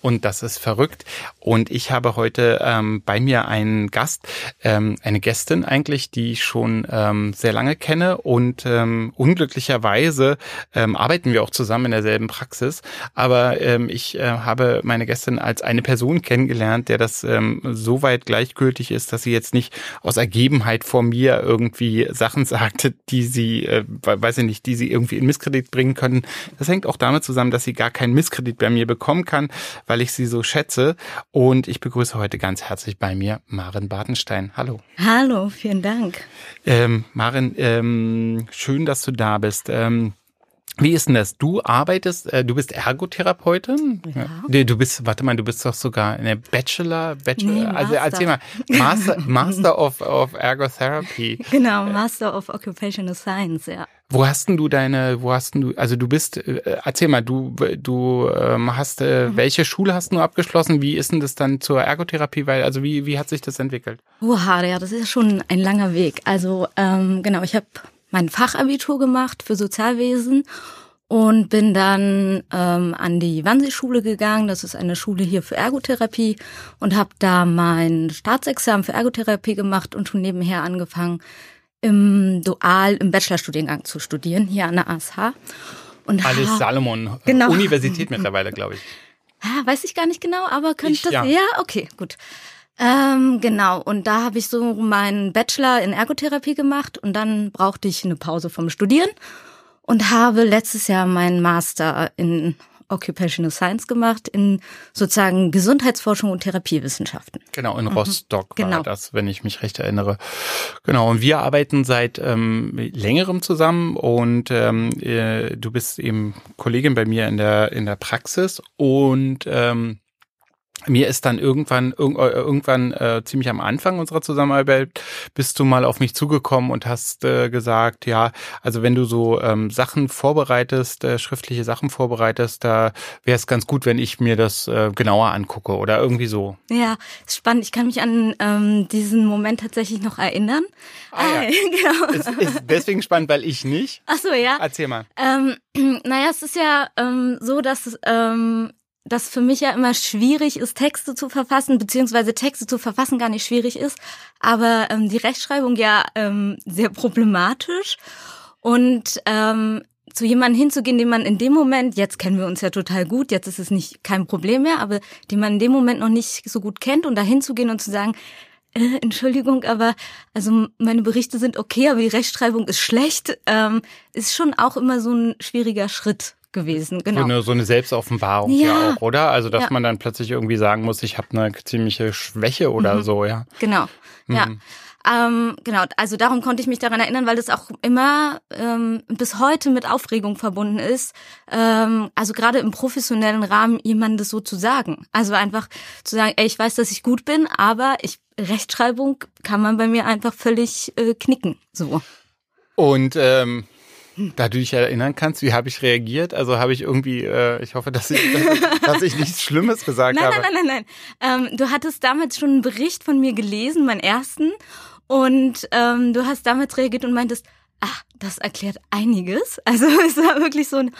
und das ist verrückt. Und ich habe heute ähm, bei mir einen Gast, ähm, eine Gästin eigentlich, die ich schon ähm, sehr lange kenne. Und ähm, unglücklicherweise ähm, arbeiten wir auch zusammen in derselben Praxis. Aber ähm, ich äh, habe meine Gästin als eine Person kennengelernt, der das ähm, so weit gleichgültig ist, dass sie jetzt nicht aus Ergebenheit vor mir irgendwie Sachen sagte, die sie, äh, weiß ich nicht, die sie irgendwie in Misskredit bringen können. Das hängt auch damit zusammen, dass sie gar keinen Misskredit bei mir bekommen kann, weil ich sie so schätze. Und ich begrüße heute ganz herzlich bei mir Maren Bartenstein. Hallo. Hallo, vielen Dank. Ähm, Maren, ähm, schön, dass du da bist. Ähm, wie ist denn das? Du arbeitest, äh, du bist Ergotherapeutin? Ja. Du bist, warte mal, du bist doch sogar eine Bachelor, Bachelor, nee, also erzähl mal, Master, Master of, of Ergotherapy. Genau, Master of Occupational Science, ja. Wo hast denn du deine, wo hast denn du, also du bist, äh, erzähl mal, du, du ähm, hast, äh, mhm. welche Schule hast du abgeschlossen? Wie ist denn das dann zur Ergotherapie? Weil, also wie, wie hat sich das entwickelt? Oha, ja, das ist schon ein langer Weg. Also, ähm, genau, ich habe mein Fachabitur gemacht für Sozialwesen und bin dann ähm, an die Wannsee-Schule gegangen. Das ist eine Schule hier für Ergotherapie und habe da mein Staatsexamen für Ergotherapie gemacht und schon nebenher angefangen, im Dual, im Bachelorstudiengang zu studieren, hier an der ASH. Und Alice Salomon, genau. Universität mittlerweile, glaube ich. Ja, weiß ich gar nicht genau, aber könnte ich, das, ja. ja, okay, gut. Ähm, genau, und da habe ich so meinen Bachelor in Ergotherapie gemacht und dann brauchte ich eine Pause vom Studieren und habe letztes Jahr meinen Master in Occupational Science gemacht in sozusagen Gesundheitsforschung und Therapiewissenschaften. Genau, in mhm. Rostock mhm, war genau. das, wenn ich mich recht erinnere. Genau, und wir arbeiten seit ähm, längerem zusammen und ähm, äh, du bist eben Kollegin bei mir in der in der Praxis und ähm, mir ist dann irgendwann äh, irgendwann äh, ziemlich am Anfang unserer Zusammenarbeit bist du mal auf mich zugekommen und hast äh, gesagt, ja, also wenn du so ähm, Sachen vorbereitest, äh, schriftliche Sachen vorbereitest, da wäre es ganz gut, wenn ich mir das äh, genauer angucke oder irgendwie so. Ja, ist spannend. Ich kann mich an ähm, diesen Moment tatsächlich noch erinnern. Ah, ja. Genau. Es ist deswegen spannend, weil ich nicht. Ach so, ja. Erzähl mal. Ähm, naja, es ist ja ähm, so, dass ähm, dass für mich ja immer schwierig ist, Texte zu verfassen, beziehungsweise Texte zu verfassen gar nicht schwierig ist, aber ähm, die Rechtschreibung ja ähm, sehr problematisch. Und ähm, zu jemandem hinzugehen, den man in dem Moment, jetzt kennen wir uns ja total gut, jetzt ist es nicht kein Problem mehr, aber den man in dem Moment noch nicht so gut kennt und da hinzugehen und zu sagen, äh, Entschuldigung, aber also meine Berichte sind okay, aber die Rechtschreibung ist schlecht, ähm, ist schon auch immer so ein schwieriger Schritt gewesen. Genau. So eine, so eine Selbstoffenbarung ja. ja auch, oder? Also, dass ja. man dann plötzlich irgendwie sagen muss, ich habe eine ziemliche Schwäche oder mhm. so, ja. Genau, mhm. ja. Ähm, genau, also darum konnte ich mich daran erinnern, weil das auch immer ähm, bis heute mit Aufregung verbunden ist. Ähm, also gerade im professionellen Rahmen jemandes so zu sagen. Also einfach zu sagen, ey, ich weiß, dass ich gut bin, aber ich Rechtschreibung kann man bei mir einfach völlig äh, knicken. So. Und ähm, da du dich erinnern kannst, wie habe ich reagiert? Also habe ich irgendwie, äh, ich hoffe, dass ich, dass, ich nichts Schlimmes gesagt nein, habe. Nein, nein, nein, nein. Ähm, du hattest damals schon einen Bericht von mir gelesen, meinen ersten. Und ähm, du hast damals reagiert und meintest, ah, das erklärt einiges. Also es war wirklich so ein,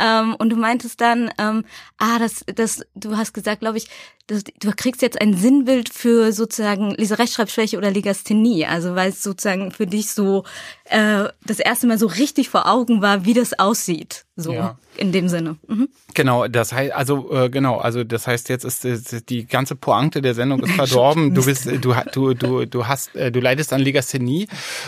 ähm, und du meintest dann, ähm, ah, das, das, du hast gesagt, glaube ich, das, du kriegst jetzt ein Sinnbild für sozusagen Leserechtschreibschwäche oder Legasthenie. Also weil es sozusagen für dich so äh, das erste Mal so richtig vor Augen war, wie das aussieht. So ja. in dem Sinne. Mhm. Genau, das heißt, also äh, genau, also das heißt, jetzt ist, ist die ganze Pointe der Sendung ist verdorben. du bist, du, du, du, du hast, äh, du leidest an Legasthenie.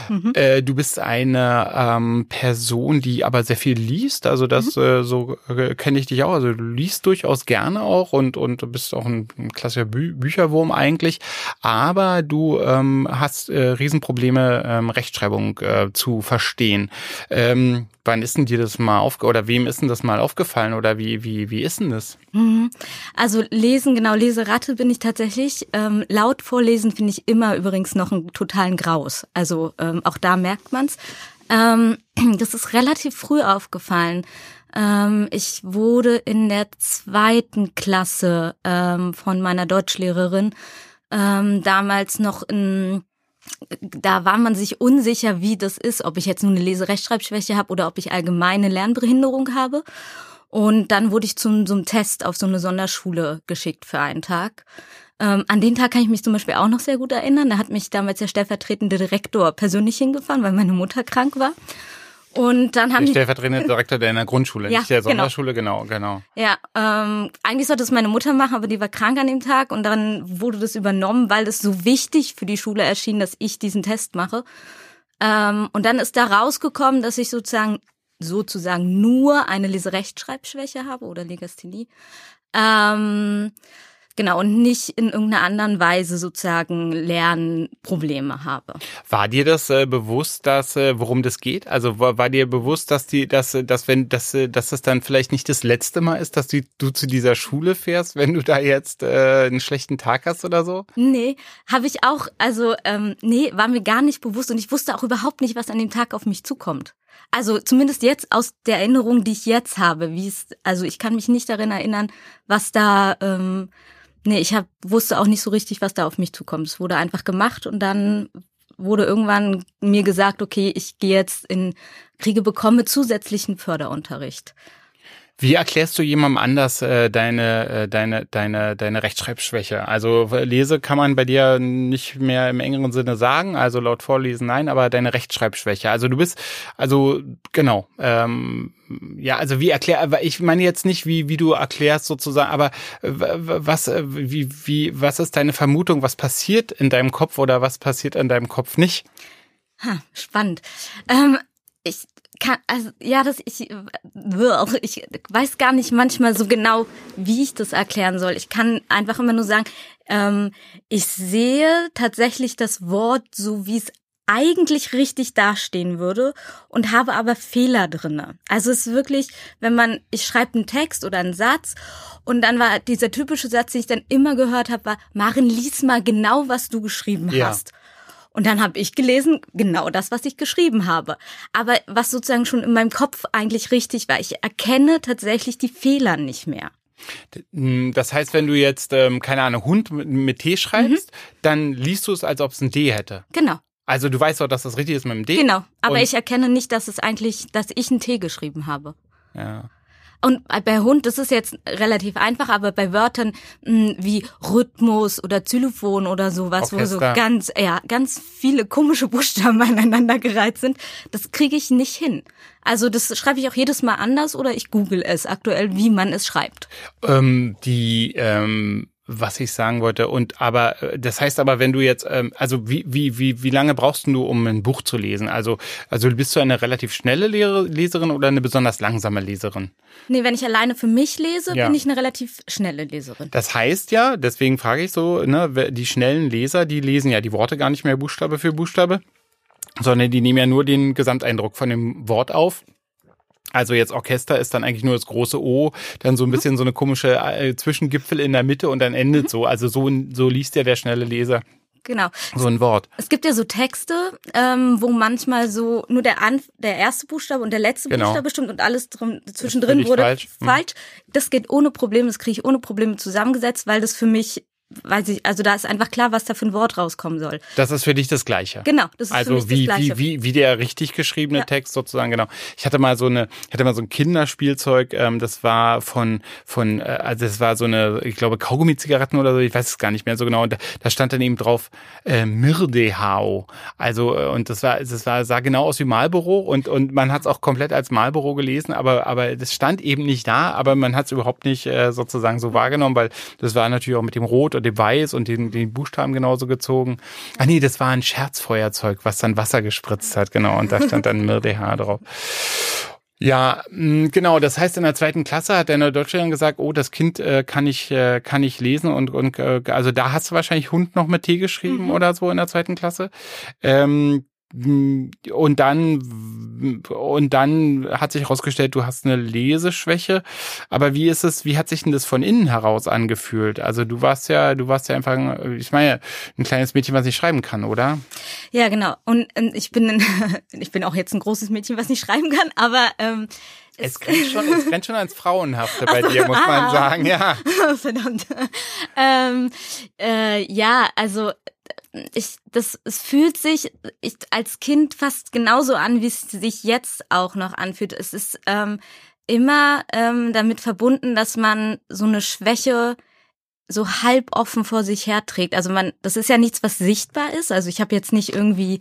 Mhm. Äh, du bist eine ähm, Person, die aber sehr viel liest. Also das, mhm. So äh, kenne ich dich auch. Also du liest durchaus gerne auch und und bist auch ein, ein klassischer Bü Bücherwurm eigentlich. Aber du ähm, hast äh, Riesenprobleme, ähm, Rechtschreibung äh, zu verstehen. Ähm, wann ist denn dir das mal auf oder wem ist denn das mal aufgefallen oder wie wie wie ist denn das? Mhm. Also lesen, genau Leseratte bin ich tatsächlich. Ähm, laut vorlesen finde ich immer übrigens noch einen totalen Graus. Also ähm, auch da merkt man's. Ähm, das ist relativ früh aufgefallen. Ähm, ich wurde in der zweiten Klasse ähm, von meiner Deutschlehrerin ähm, damals noch in da war man sich unsicher, wie das ist, ob ich jetzt nur eine Leserechtschreibschwäche habe oder ob ich allgemeine Lernbehinderung habe. Und dann wurde ich zu so Test auf so eine Sonderschule geschickt für einen Tag. Ähm, an den Tag kann ich mich zum Beispiel auch noch sehr gut erinnern. Da hat mich damals der stellvertretende Direktor persönlich hingefahren, weil meine Mutter krank war. Und dann haben der stellvertretende Direktor der in der Grundschule, ja, nicht der Sonderschule, genau, genau. genau. Ja, ähm, eigentlich sollte es meine Mutter machen, aber die war krank an dem Tag und dann wurde das übernommen, weil es so wichtig für die Schule erschien, dass ich diesen Test mache. Ähm, und dann ist da rausgekommen, dass ich sozusagen sozusagen nur eine Leserechtschreibschwäche habe oder Legasthenie. Ähm, Genau, und nicht in irgendeiner anderen Weise sozusagen Lernprobleme habe. War dir das äh, bewusst, dass äh, worum das geht? Also war, war, dir bewusst, dass die, dass, dass wenn, dass, dass das dann vielleicht nicht das letzte Mal ist, dass du, du zu dieser Schule fährst, wenn du da jetzt äh, einen schlechten Tag hast oder so? Nee, habe ich auch, also ähm, nee, war mir gar nicht bewusst und ich wusste auch überhaupt nicht, was an dem Tag auf mich zukommt. Also zumindest jetzt aus der Erinnerung, die ich jetzt habe, wie es, also ich kann mich nicht darin erinnern, was da ähm, Nee, ich hab, wusste auch nicht so richtig, was da auf mich zukommt. Es wurde einfach gemacht und dann wurde irgendwann mir gesagt, okay, ich gehe jetzt in, kriege, bekomme zusätzlichen Förderunterricht. Wie erklärst du jemandem anders äh, deine, äh, deine, deine, deine Rechtschreibschwäche? Also lese kann man bei dir nicht mehr im engeren Sinne sagen, also laut Vorlesen nein, aber deine Rechtschreibschwäche. Also du bist, also genau, ähm, ja, also wie erklär, ich meine jetzt nicht, wie, wie du erklärst sozusagen, aber was, äh, wie, wie, was ist deine Vermutung, was passiert in deinem Kopf oder was passiert in deinem Kopf nicht? Ha, spannend. Ähm, ich kann, also ja, das ich, ich weiß gar nicht manchmal so genau, wie ich das erklären soll. Ich kann einfach immer nur sagen, ähm, ich sehe tatsächlich das Wort so, wie es eigentlich richtig dastehen würde und habe aber Fehler drinne. Also es ist wirklich, wenn man, ich schreibe einen Text oder einen Satz und dann war dieser typische Satz, den ich dann immer gehört habe, war, Maren, lies mal genau, was du geschrieben ja. hast. Und dann habe ich gelesen, genau das, was ich geschrieben habe. Aber was sozusagen schon in meinem Kopf eigentlich richtig war, ich erkenne tatsächlich die Fehler nicht mehr. Hm, das heißt, wenn du jetzt, ähm, keine Ahnung, Hund mit T schreibst, mhm. dann liest du es, als ob es ein D hätte. Genau. Also du weißt doch, dass das richtig ist mit dem D. Genau, aber ich erkenne nicht, dass es eigentlich, dass ich ein T geschrieben habe. Ja. Und bei Hund, das ist jetzt relativ einfach, aber bei Wörtern mh, hm, wie Rhythmus oder Xylophon oder sowas, Orchester. wo so ganz, ja, ganz viele komische Buchstaben aneinander gereiht sind, das kriege ich nicht hin. Also das schreibe ich auch jedes Mal anders oder ich google es aktuell, wie man es schreibt. Ähm, die ähm was ich sagen wollte. Und aber äh, das heißt aber, wenn du jetzt, ähm, also wie, wie, wie, wie lange brauchst du, um ein Buch zu lesen? Also, also bist du eine relativ schnelle Leserin oder eine besonders langsame Leserin? Nee, wenn ich alleine für mich lese, ja. bin ich eine relativ schnelle Leserin. Das heißt ja, deswegen frage ich so, ne, die schnellen Leser, die lesen ja die Worte gar nicht mehr Buchstabe für Buchstabe, sondern die nehmen ja nur den Gesamteindruck von dem Wort auf also jetzt Orchester ist dann eigentlich nur das große O, dann so ein mhm. bisschen so eine komische äh, Zwischengipfel in der Mitte und dann endet mhm. so. Also so, so liest ja der schnelle Leser. Genau. So ein Wort. Es gibt ja so Texte, ähm, wo manchmal so nur der, An der erste Buchstabe und der letzte genau. Buchstabe stimmt und alles drin, zwischendrin wurde falsch. Hm. falsch. Das geht ohne Probleme, das kriege ich ohne Probleme zusammengesetzt, weil das für mich weiß ich, also da ist einfach klar, was da für ein Wort rauskommen soll. Das ist für dich das Gleiche. Genau, das ist also für mich wie, das Gleiche. wie, wie, wie der richtig geschriebene ja. Text sozusagen, genau. Ich hatte mal so eine, ich hatte mal so ein Kinderspielzeug, ähm, das war von, von, äh, also das war so eine, ich glaube, Kaugummi-Zigaretten oder so, ich weiß es gar nicht mehr so genau. Und da, da stand dann eben drauf äh, Mirdehau. Also, äh, und das war, das war, sah genau aus wie Marlboro und, und man hat es auch komplett als Marlboro gelesen, aber, aber das stand eben nicht da, aber man hat es überhaupt nicht äh, sozusagen so wahrgenommen, weil das war natürlich auch mit dem Rot und dem Weiß und den, den Buchstaben genauso gezogen. Ah nee, das war ein Scherzfeuerzeug, was dann Wasser gespritzt hat, genau. Und da stand dann Mirdeha drauf. Ja, mh, genau. Das heißt, in der zweiten Klasse hat deine Deutschlehrerin gesagt, oh, das Kind äh, kann ich äh, kann ich lesen und und äh, also da hast du wahrscheinlich Hund noch mit T geschrieben Mhm. oder so in der zweiten Klasse. Ähm, und dann und dann hat sich herausgestellt, du hast eine Leseschwäche. Aber wie ist es? Wie hat sich denn das von innen heraus angefühlt? Also du warst ja, du warst ja einfach, ein- ich meine, ein kleines Mädchen, was nicht schreiben kann, oder? Ja, genau. Und ähm, ich bin ein, ich bin auch jetzt ein großes Mädchen, was nicht schreiben kann, aber ähm, Es grenzt schon, es grenzt schon ans Frauenhafte bei dir, muss man ah. sagen, ja. Verdammt. Ähm, äh, ja, also ich, das, es fühlt sich ich, als Kind fast genauso an, wie es sich jetzt auch noch anfühlt. Es ist ähm, immer ähm, damit verbunden, dass man so eine Schwäche so halb offen vor sich herträgt. Also man, das ist ja nichts, was sichtbar ist. Also ich habe jetzt nicht irgendwie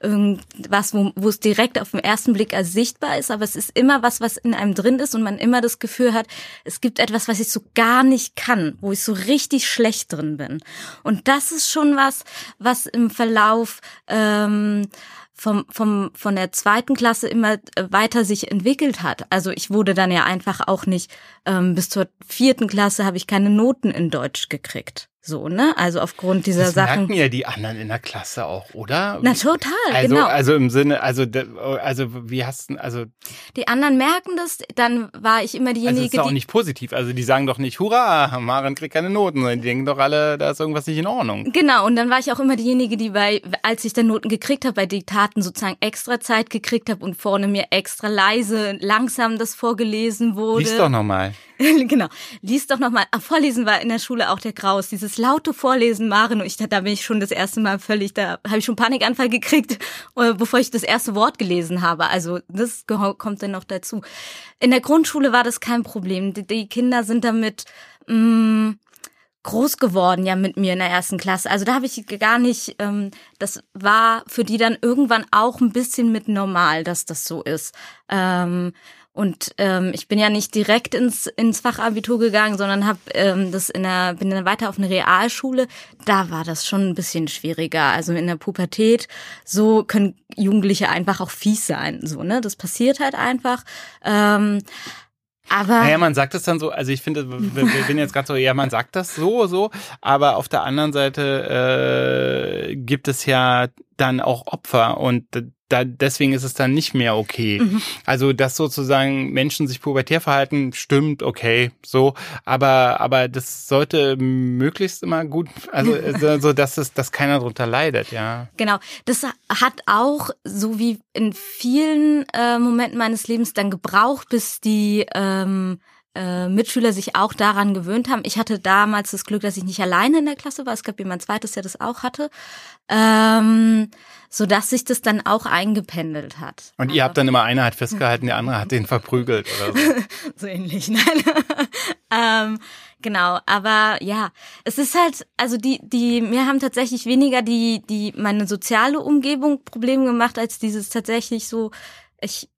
irgendwas, wo, wo es direkt auf den ersten Blick als sichtbar ist, aber es ist immer was, was in einem drin ist und man immer das Gefühl hat, es gibt etwas, was ich so gar nicht kann, wo ich so richtig schlecht drin bin. Und das ist schon was, was im Verlauf ähm, vom, vom, von der zweiten Klasse immer äh, weiter sich entwickelt hat. Also ich wurde dann ja einfach auch nicht, ähm, bis zur vierten Klasse habe ich keine Noten in Deutsch gekriegt. So, ne? Also aufgrund dieser Das Sachen. merken ja die anderen in der Klasse auch, oder? Na total, also, genau. Also im Sinne, also, also wie hast du, also, Die anderen merken das, dann war ich immer also diejenige, ist doch auch die nicht positiv. Also die sagen doch nicht, hurra, Maren kriegt keine Noten, sondern die denken doch alle, da ist irgendwas nicht in Ordnung. Genau, und dann war ich auch immer diejenige, die bei, als ich dann Noten gekriegt habe, bei Diktaten sozusagen extra Zeit gekriegt habe und vorne mir extra leise, langsam das vorgelesen wurde. Lies doch nochmal. genau. Lies doch nochmal. Vorlesen war in der Schule auch der Graus. Dieses laute Vorlesen, Maren. Und ich, da bin ich schon das erste Mal völlig, da habe ich schon Panikanfall gekriegt, äh, bevor ich das erste Wort gelesen habe. Also das kommt dann noch dazu. In der Grundschule war das kein Problem. Die, die Kinder sind damit mh, groß geworden ja mit mir in der ersten Klasse. Also da habe ich gar nicht, ähm, das war für die dann irgendwann auch ein bisschen mit normal, dass das so ist. Ähm, und ähm, ich bin ja nicht direkt ins, ins Fachabitur gegangen, sondern habe ähm, das in der, bin dann weiter auf eine Realschule. Da war das schon ein bisschen schwieriger. Also in der Pubertät, so können Jugendliche einfach auch fies sein. So, ne? Das passiert halt einfach. Ähm, aber Naja, man sagt es dann so, also ich finde, wir, wir bin jetzt gerade so, ja, man sagt das so, so, aber auf der anderen Seite äh, gibt es ja dann auch Opfer und da, deswegen ist es dann nicht mehr okay. Mhm. Also, dass sozusagen Menschen sich pubertär verhalten, stimmt, okay, so, aber, aber das sollte möglichst immer gut, also so, dass es, dass keiner drunter leidet, ja. Genau, das hat auch, so wie in vielen äh, Momenten meines Lebens, dann gebraucht, bis die ähm, äh, Mitschüler sich auch daran gewöhnt haben. Ich hatte damals das Glück, dass ich nicht alleine in der Klasse war. Es gab jemand zweites, der das auch hatte, ähm, so dass sich das dann auch eingependelt hat. Und ihr Aber- habt dann immer einer hat festgehalten, der andere hat den verprügelt oder so. so ähnlich, nein. ähm, genau, aber ja, es ist halt, also die, die, mir haben tatsächlich weniger die, die, meine soziale Umgebung Probleme gemacht, als dieses tatsächlich so, ich,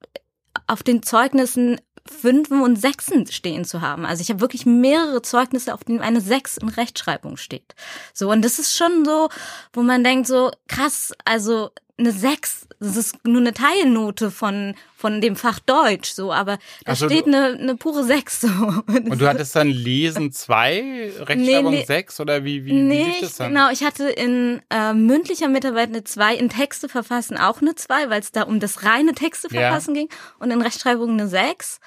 auf den Zeugnissen Fünfen und Sechsen stehen zu haben. Also ich habe wirklich mehrere Zeugnisse, auf denen eine Sechs in Rechtschreibung steht. So, und das ist schon so, wo man denkt so, krass, also eine Sechs, das ist nur eine Teilnote von, von dem Fach Deutsch, so, aber da Ach so, steht eine, eine pure Sechs, so. Und du hattest dann Lesen zwei, Rechtschreibung Nee, nee. sechs oder wie, wie, wie Nee, lief ich, das dann? genau, ich hatte in äh, mündlicher Mitarbeit eine 2, in Texte verfassen auch eine 2, weil es da um das reine Texte Ja. verfassen ging und in Rechtschreibung eine 6.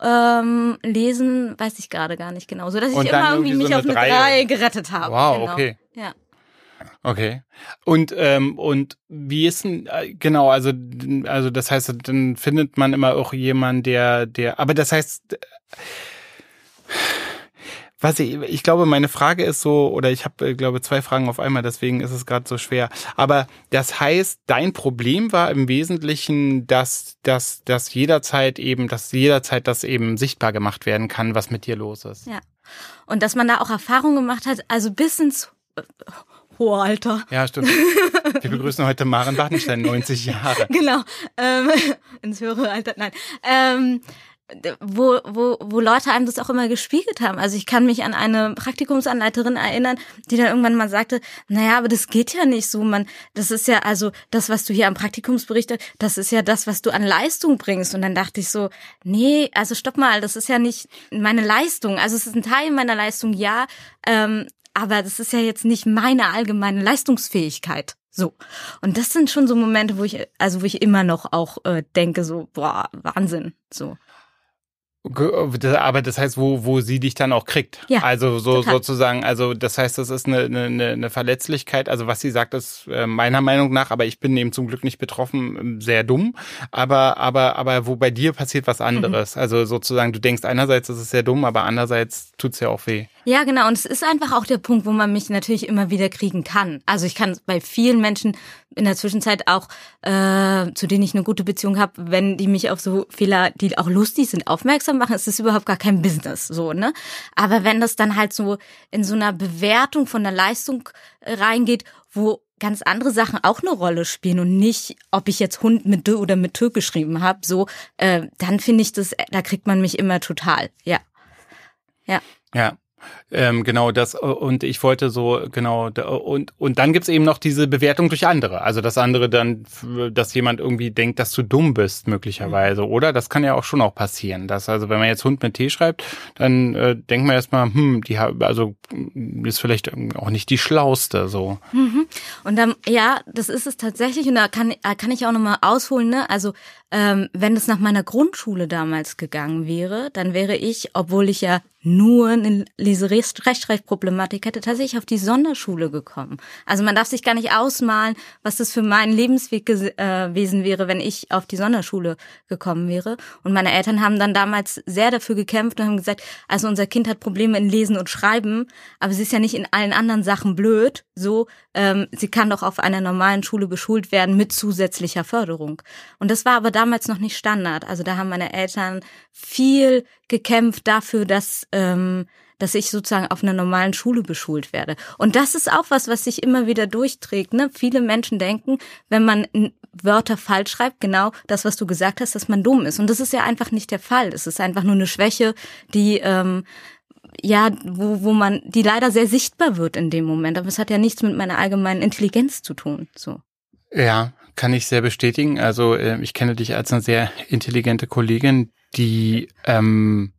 Ähm, lesen weiß ich gerade gar nicht genau, so dass ich immer irgendwie irgendwie mich so auf eine eine Drei. 3 gerettet habe. Wow, genau. okay. Ja. Okay. Und ähm, und wie ist denn äh, genau, also also das heißt, dann findet man immer auch jemanden, der der aber das heißt äh, was ich, ich glaube, meine Frage ist so, oder ich habe, äh, glaube zwei Fragen auf einmal, deswegen ist es gerade so schwer. Aber das heißt, dein Problem war im Wesentlichen, dass, dass, dass jederzeit eben, dass jederzeit das eben sichtbar gemacht werden kann, was mit dir los ist. Ja. Und dass man da auch Erfahrungen gemacht hat, also bis ins äh, hohe Alter. Ja, stimmt. Wir begrüßen heute Maren Bachtenstein, 90 Jahre. Genau. Ähm, ins höhere Alter. Nein. Ähm, wo, wo, wo Leute einem das auch immer gespiegelt haben. Also ich kann mich an eine Praktikumsanleiterin erinnern, die dann irgendwann mal sagte, naja, aber das geht ja nicht so, man, das ist ja, also das, was du hier am Praktikumsbericht, das ist ja das, was du an Leistung bringst. Und dann dachte ich so, nee, also stopp mal, das ist ja nicht meine Leistung. Also es ist ein Teil meiner Leistung, ja, ähm, aber das ist ja jetzt nicht meine allgemeine Leistungsfähigkeit. So. Und das sind schon so Momente, wo ich, also wo ich immer noch auch äh, denke, so, boah, Wahnsinn. So. Aber das heißt, wo, wo sie dich dann auch kriegt. Ja, also so total. sozusagen, also das heißt, das ist eine, eine, eine Verletzlichkeit. Also was sie sagt, ist äh, meiner Meinung nach, aber ich bin eben zum Glück nicht betroffen, ähm, sehr dumm. Aber, aber, aber wo bei dir passiert was anderes. Mhm. Also sozusagen, du denkst einerseits, das ist sehr dumm, aber andererseits tut's ja auch weh. Ja, genau. Und es ist einfach auch der Punkt, wo man mich natürlich immer wieder kriegen kann. Also ich kann bei vielen Menschen in der Zwischenzeit auch, äh, zu denen ich eine gute Beziehung habe, wenn die mich auf so Fehler, die auch lustig sind, aufmerksam machen, ist das überhaupt gar kein Business, so, ne? Aber wenn das dann halt so in so einer Bewertung von der Leistung äh, reingeht, wo ganz andere Sachen auch eine Rolle spielen und nicht, ob ich jetzt Hund mit Dö oder mit Tö geschrieben habe, so, äh, dann finde ich das, da kriegt man mich immer total, ja. Ja. Ja, ähm, genau das und ich wollte so genau und und dann gibt's eben noch diese Bewertung durch andere, also das andere dann, dass jemand irgendwie denkt, dass du dumm bist möglicherweise, mhm. oder? Das kann ja auch schon auch passieren, dass also wenn man jetzt Hund mit T schreibt, dann äh, denkt man erstmal, hm, die also ist vielleicht auch nicht die schlauste so. Mhm. Und dann ja, das ist es tatsächlich und da kann kann ich auch noch mal ausholen, ne? Also ähm, wenn es nach meiner Grundschule damals gegangen wäre, dann wäre ich, obwohl ich ja nur eine Leserechtschreibproblematik hätte, tatsächlich auf die Sonderschule gekommen. Also man darf sich gar nicht ausmalen, was das für meinen Lebensweg gewesen äh, wäre, wenn ich auf die Sonderschule gekommen wäre. Und meine Eltern haben dann damals sehr dafür gekämpft und haben gesagt, also unser Kind hat Probleme in Lesen und Schreiben, aber sie ist ja nicht in allen anderen Sachen blöd. So, ähm, sie kann doch auf einer normalen Schule beschult werden mit zusätzlicher Förderung. Und das war aber damals noch nicht Standard. Also da haben meine Eltern viel gekämpft dafür, dass ähm, dass ich sozusagen auf einer normalen Schule beschult werde. Und das ist auch was, was sich immer wieder durchträgt. Ne? Viele Menschen denken, wenn man Wörter falsch schreibt, genau das, was du gesagt hast, dass man dumm ist. Und das ist ja einfach nicht der Fall. Es ist einfach nur eine Schwäche, die ähm, ja, wo, wo man, die leider sehr sichtbar wird in dem Moment. Aber es hat ja nichts mit meiner allgemeinen Intelligenz zu tun. So. Ja, kann ich sehr bestätigen. Also äh, ich kenne dich als eine sehr intelligente Kollegin, die ähm,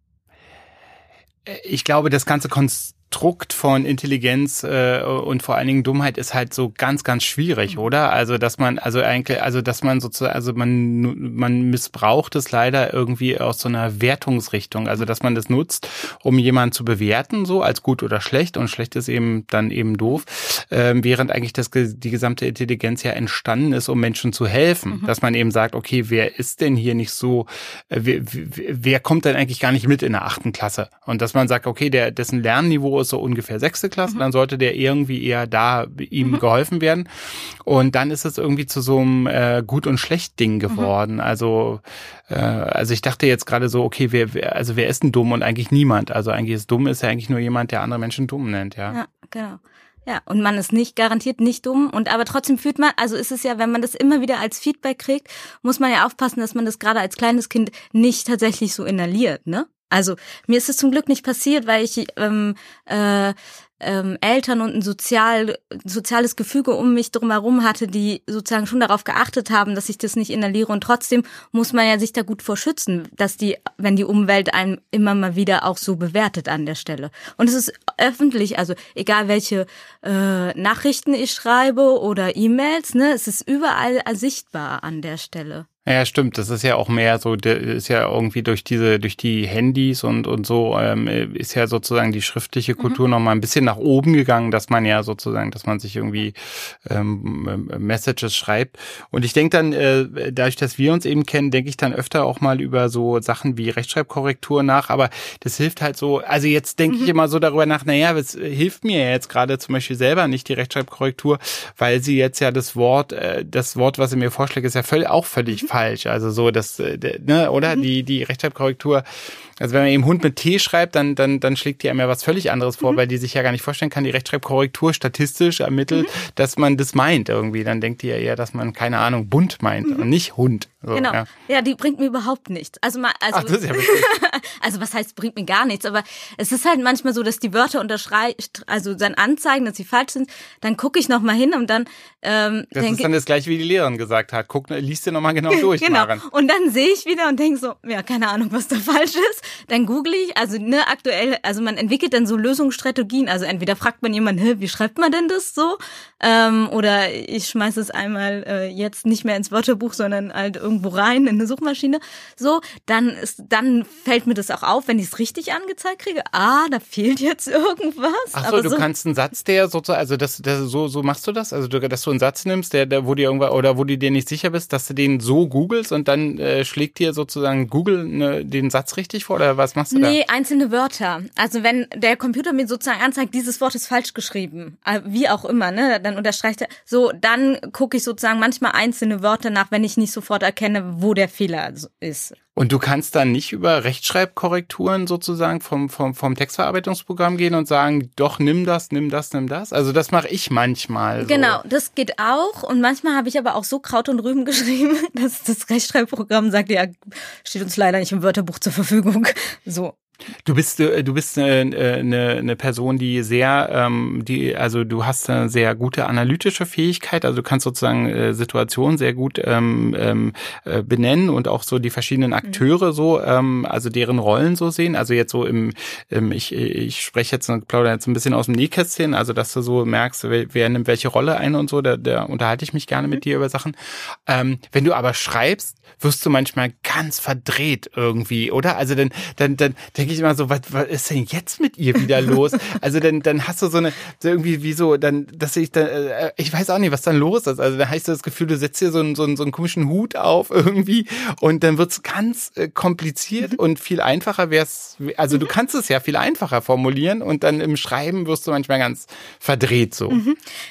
ich glaube, das ganze Konstrukt Konstrukt von Intelligenz äh, und vor allen Dingen Dummheit ist halt so ganz, ganz schwierig, mhm. oder? Also dass man, also eigentlich, also dass man sozusagen, also man man missbraucht es leider irgendwie aus so einer Wertungsrichtung, also dass man das nutzt, um jemanden zu bewerten, so als gut oder schlecht und schlecht ist eben dann eben doof, äh, während eigentlich das die gesamte Intelligenz ja entstanden ist, um Menschen zu helfen, mhm. dass man eben sagt, okay, wer ist denn hier nicht so, äh, wer, wer kommt denn eigentlich gar nicht mit in der achten Klasse? Und dass man sagt, okay, der dessen Lernniveau ist so ungefähr sechste Klasse, mhm. dann sollte der irgendwie eher da ihm mhm. geholfen werden. Und dann ist es irgendwie zu so einem äh, Gut- und Schlecht-Ding mhm. geworden. Mhm. Also, äh, also ich dachte jetzt gerade so, okay, wer, wer, also wer ist denn dumm und eigentlich niemand? Also eigentlich ist dumm ist ja eigentlich nur jemand, der andere Menschen dumm nennt, ja. Ja, genau. Ja, und man ist nicht garantiert nicht dumm und aber trotzdem fühlt man, also ist es ja, wenn man das immer wieder als Feedback kriegt, muss man ja aufpassen, dass man das gerade als kleines Kind nicht tatsächlich so inhaliert, ne? Also mir ist es zum Glück nicht passiert, weil ich ähm, äh, ähm, Eltern und ein sozial, soziales Gefüge um mich drumherum hatte, die sozusagen schon darauf geachtet haben, dass ich das nicht inhaliere. Und trotzdem muss man ja sich da gut vor schützen, dass die, wenn die Umwelt einem immer mal wieder auch so bewertet an der Stelle. Und es ist öffentlich, also egal welche äh, Nachrichten ich schreibe oder E-Mails, ne, es ist überall sichtbar an der Stelle. Ja, stimmt. Das ist ja auch mehr so, ist ja irgendwie durch diese, durch die Handys und und so ähm, ist ja sozusagen die schriftliche mhm. Kultur mhm. noch mal ein bisschen nach oben gegangen, dass man ja sozusagen, dass man sich irgendwie ähm, Messages schreibt. Und ich denke dann, äh, dadurch, dass wir uns eben kennen, denke ich dann öfter auch mal über so Sachen wie Rechtschreibkorrektur nach. Aber das hilft halt so. Also jetzt denke mhm. ich immer so darüber nach. Naja, es hilft mir ja jetzt gerade zum Beispiel selber nicht die Rechtschreibkorrektur, weil sie jetzt ja das Wort, äh, das Wort, was sie mir vorschlägt, ist ja völlig, auch völlig mhm. falsch falsch. Also so, dass, äh, ne, oder? Mhm. Die, die Rechtschreibkorrektur Also wenn man eben Hund mit T schreibt, dann, dann, dann schlägt die einem ja was völlig anderes vor, Mhm. weil die sich ja gar nicht vorstellen kann, die Rechtschreibkorrektur statistisch ermittelt, Mhm. dass man das meint irgendwie. Dann denkt die ja eher, dass man, keine Ahnung, bunt meint und nicht Hund. So, Mhm. Genau. Ja. Ja. die bringt mir überhaupt nichts. Also mal, also, Ach, das ist ja also was heißt, bringt mir gar nichts, aber es ist halt manchmal so, dass die Wörter unterschreibt, also dann anzeigen, dass sie falsch sind, dann gucke ich nochmal hin und dann ähm, Das denke ist dann das gleiche, wie die Lehrerin gesagt hat. Guck, liest dir nochmal genau durch, genau. Maren. Und dann sehe ich wieder und denke so, ja, keine Ahnung, was da falsch ist. Dann google ich, also ne, aktuell, also man entwickelt dann so Lösungsstrategien. Also entweder fragt man jemanden, Hä, wie schreibt man denn das so? Ähm, oder ich schmeiße es einmal äh, jetzt nicht mehr ins Wörterbuch, sondern halt irgendwo rein in eine Suchmaschine. So, dann ist, dann fällt mir das auch auf, wenn ich es richtig angezeigt kriege. Ah, da fehlt jetzt irgendwas. Ach so, Aber du kannst einen Satz, der sozusagen, also das, das, so, so machst du das? Also du, dass du einen Satz nimmst, der, der, wo dir irgendwas, oder wo du dir nicht sicher bist, dass du den so googelst und dann äh, schlägt dir sozusagen Google ne, den Satz richtig vor oder was machst du da? Nee, einzelne Wörter. Also wenn der Computer mir sozusagen anzeigt, dieses Wort ist falsch geschrieben, äh, wie auch immer, ne, dann unterstreicht er. So, dann gucke ich sozusagen manchmal einzelne Wörter nach, wenn ich nicht sofort erkenne, wo der Fehler ist. Und du kannst dann nicht über Rechtschreibkorrekturen sozusagen vom, vom, vom Textverarbeitungsprogramm gehen und sagen, doch, nimm das, nimm das, nimm das. Also das mache ich manchmal. So. Genau, das geht auch. Und manchmal habe ich aber auch so Kraut und Rüben geschrieben, dass das Rechtschreibprogramm sagt, ja, steht uns leider nicht im Wörterbuch zur Verfügung. So. Du bist äh, du bist eine, eine, eine Person, die sehr, ähm, die also du hast eine sehr gute analytische Fähigkeit. Also du kannst sozusagen äh, Situationen sehr gut ähm, ähm, äh, benennen und auch so die verschiedenen Akteure so, ähm, also deren Rollen so sehen. Also jetzt so im, im ich ich spreche jetzt und plaudere jetzt ein bisschen aus dem Nähkästchen. Also dass du so merkst, wer, wer nimmt welche Rolle ein und so. Da, da unterhalte ich mich gerne mit dir über Sachen. Ähm, wenn du aber schreibst, wirst du manchmal ganz verdreht irgendwie, oder? Also dann dann dann denke ich immer so, was, was ist denn jetzt mit ihr wieder los? Also dann, dann hast du so eine, so irgendwie wie so, dann, dass ich dann, äh, ich weiß auch nicht, was dann los ist. Also da hast du das Gefühl, du setzt dir so einen, so einen, so einen komischen Hut auf irgendwie und dann wird's ganz äh, kompliziert und viel einfacher wär's, also du kannst es ja viel einfacher formulieren und dann im Schreiben wirst du manchmal ganz verdreht so.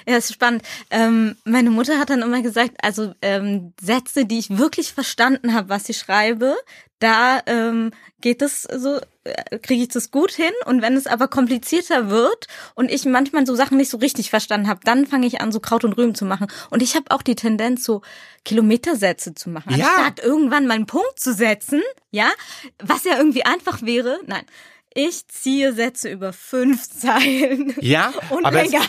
Ja, ist spannend. Ähm, meine Mutter hat dann immer gesagt, also ähm, Sätze, die ich wirklich verstanden habe, was ich schreibe, da ähm, geht es so, äh, kriege ich das gut hin. Und wenn es aber komplizierter wird und ich manchmal so Sachen nicht so richtig verstanden habe, dann fange ich an, so Kraut und Rüben zu machen. Und ich habe auch die Tendenz, so Kilometersätze zu machen. Ja. Anstatt irgendwann mal einen Punkt zu setzen, ja, was ja irgendwie einfach wäre. Nein. Ich ziehe Sätze über fünf Zeilen. Ja, Und aber es, länger.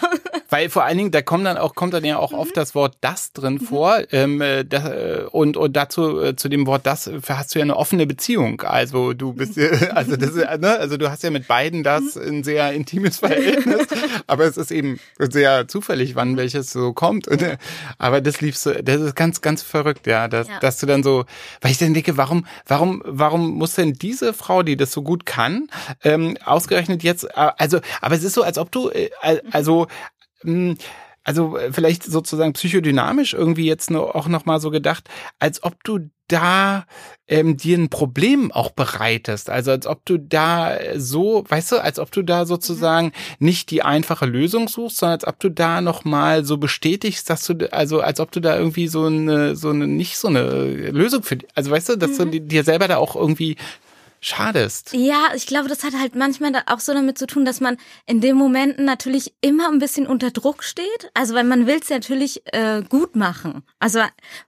Weil vor allen Dingen, da kommt dann auch, kommt dann ja auch oft das Wort das drin vor. Ähm, äh, das, äh, und, und dazu, äh, zu dem Wort das äh, hast du ja eine offene Beziehung. Also du bist ja, also das äh, ne, also du hast ja mit beiden das ein sehr intimes Verhältnis. aber es ist eben sehr zufällig, wann welches so kommt. Äh, aber das liebst du, das ist ganz, ganz verrückt, ja, dass, Ja. dass du dann so, weil ich dann denke, warum, warum, warum muss denn diese Frau, die das so gut kann, ähm, ausgerechnet jetzt, äh, also, aber es ist so, als ob du, äh, also, mh, also äh, vielleicht sozusagen psychodynamisch irgendwie jetzt auch noch mal so gedacht, als ob du da ähm, dir ein Problem auch bereitest, also als ob du da äh, so, weißt du, als ob du da sozusagen nicht die einfache Lösung suchst, sondern als ob du da noch mal so bestätigst, dass du also als ob du da irgendwie so eine so eine nicht so eine Lösung für, also weißt du, dass du di- dir selber da auch irgendwie schadest. Ja, ich glaube, das hat halt manchmal auch so damit zu tun, dass man in den Momenten natürlich immer ein bisschen unter Druck steht. Also weil man will es natürlich äh, gut machen. Also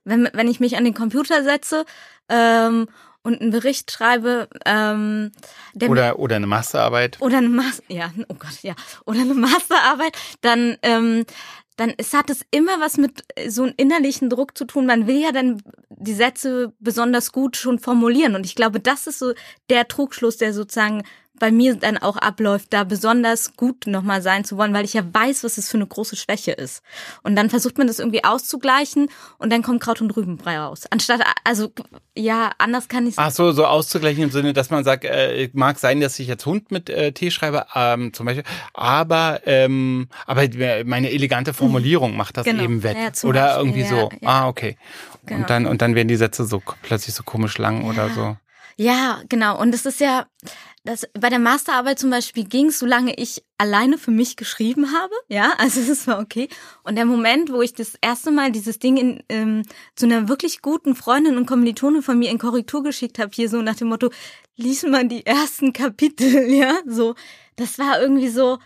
wenn, wenn ich mich an den Computer setze ähm, und einen Bericht schreibe, ähm, der Oder oder eine Masterarbeit. oder eine Master, ja, oh Gott, ja, oder eine Masterarbeit, dann, ähm, dann es hat es immer was mit so einem innerlichen Druck zu tun. Man will ja dann die Sätze besonders gut schon formulieren. Und ich glaube, das ist so der Trugschluss, der sozusagen bei mir dann auch abläuft, da besonders gut nochmal sein zu wollen, weil ich ja weiß, was es für eine große Schwäche ist. Und dann versucht man das irgendwie auszugleichen und dann kommt Kraut und Rübenbrei raus. Anstatt, also, ja, anders kann ich Ach so, so auszugleichen im Sinne, dass man sagt, äh, mag sein, dass ich jetzt Hund mit äh, T schreibe, ähm, zum Beispiel, aber ähm, aber meine elegante Formulierung macht das Genau. eben wett. Ja, oder Beispiel, irgendwie ja, so. ja. Ah, okay. Genau. Und dann und dann werden die Sätze so plötzlich so komisch lang oder so. Ja, genau. Und es ist ja, das, bei der Masterarbeit zum Beispiel ging es, solange ich alleine für mich geschrieben habe. Ja, also das war okay. Und der Moment, wo ich das erste Mal dieses Ding in, ähm, zu einer wirklich guten Freundin und Kommilitone von mir in Korrektur geschickt habe, hier so nach dem Motto, lies mal die ersten Kapitel, ja, so, das war irgendwie so,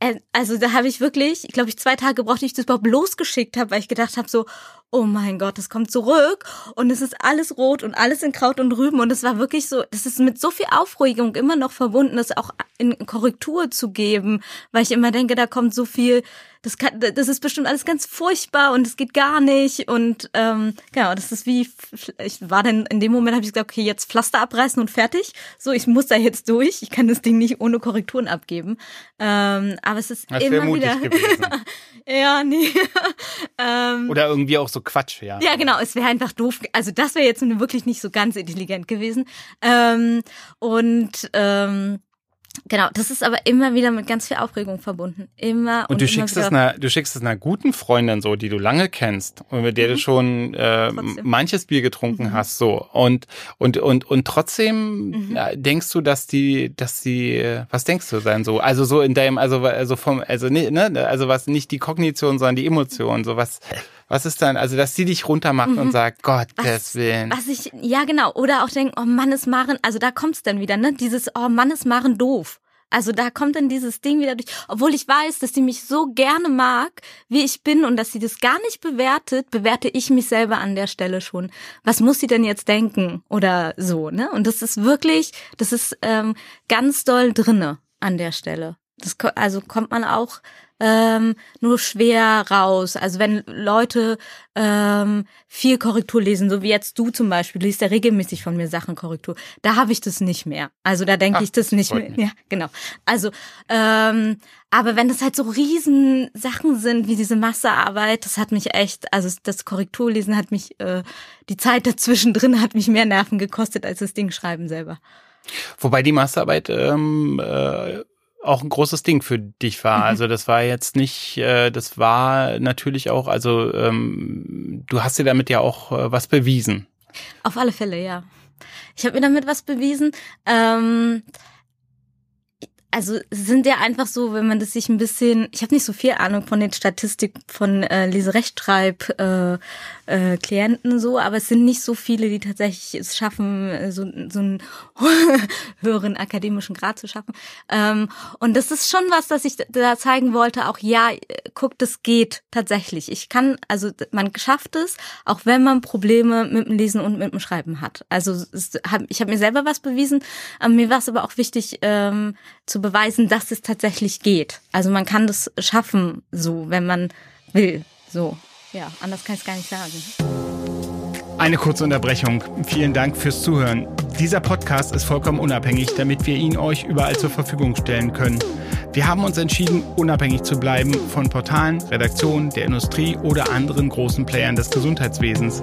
äh, also da habe ich wirklich, ich glaube ich zwei Tage brauchte ich das überhaupt losgeschickt habe, weil ich gedacht habe so, oh mein Gott, es kommt zurück und es ist alles rot und alles in Kraut und Rüben und es war wirklich so, das ist mit so viel Aufregung immer noch verbunden, das auch in Korrektur zu geben, weil ich immer denke, da kommt so viel das, kann, das ist bestimmt alles ganz furchtbar und es geht gar nicht. Und ähm, genau, das ist wie, ich war dann in dem Moment, habe ich gesagt, okay, jetzt Pflaster abreißen und fertig. So, ich muss da jetzt durch. Ich kann das Ding nicht ohne Korrekturen abgeben. Ähm, aber es ist das immer wieder. ja, nee. ähm, Oder irgendwie auch so Quatsch, ja. Ja, genau, es wäre einfach doof. Also das wäre jetzt wirklich nicht so ganz intelligent gewesen. Ähm, und ähm, Genau, das ist aber immer wieder mit ganz viel Aufregung verbunden. Immer und, und du immer schickst es einer, du schickst es einer guten Freundin so, die du lange kennst und mit der mhm. du schon äh, manches Bier getrunken mhm. hast so und und und und trotzdem mhm. ja, denkst du, dass die, dass die, was denkst du sein so? Also so in deinem, also also vom, also ne, also was nicht die Kognition, sondern die Emotion, so was. Was ist dann, also dass sie dich runtermacht mhm. und sagt, Gottes Willen. Was ich, ja genau, oder auch denken, oh Mann, ist Maren, also da kommt's dann wieder, ne? Dieses, oh Mann, ist Maren doof. Also da kommt dann dieses Ding wieder durch, obwohl ich weiß, dass sie mich so gerne mag, wie ich bin und dass sie das gar nicht bewertet, bewerte ich mich selber an der Stelle schon. Was muss sie denn jetzt denken oder so, ne? Und das ist wirklich, das ist ähm, ganz doll drinne an der Stelle. Das, also kommt man auch ähm, nur schwer raus. Also wenn Leute ähm, viel Korrektur lesen, so wie jetzt du zum Beispiel, liest ja regelmäßig von mir Sachen Korrektur. Da habe ich das nicht mehr. Also da denke ich das nicht mehr. Mich. Ja, genau. Also, ähm, aber wenn das halt so riesen Sachen sind wie diese Massearbeit, das hat mich echt, also das Korrekturlesen hat mich, äh, die Zeit dazwischen drin hat mich mehr Nerven gekostet als das Ding schreiben selber. Wobei die Massearbeit ähm, äh, auch ein großes Ding für dich war. Mhm. Also das war jetzt nicht, äh, das war natürlich auch, also ähm, du hast dir damit ja auch äh, was bewiesen. Auf alle Fälle, ja. Ich habe mir damit was bewiesen. Ähm, also sind ja einfach so, wenn man das sich ein bisschen, ich habe nicht so viel Ahnung von den Statistiken von äh, Leserechtschreib äh, äh, Klienten so, aber es sind nicht so viele, die tatsächlich es schaffen, äh, so, so einen höheren akademischen Grad zu schaffen. Ähm, und das ist schon was, das ich da zeigen wollte. Auch ja, guckt, es geht tatsächlich. Ich kann, also man schafft es, auch wenn man Probleme mit dem Lesen und mit dem Schreiben hat. Also es, hab, ich habe mir selber was bewiesen. Ähm, mir war es aber auch wichtig ähm, zu zu beweisen, dass es tatsächlich geht. Also man kann das schaffen, so, wenn man will. So, ja, anders kann ich es gar nicht sagen. Eine kurze Unterbrechung. Vielen Dank fürs Zuhören. Dieser Podcast ist vollkommen unabhängig, damit wir ihn euch überall zur Verfügung stellen können. Wir haben uns entschieden, unabhängig zu bleiben von Portalen, Redaktionen, der Industrie oder anderen großen Playern des Gesundheitswesens.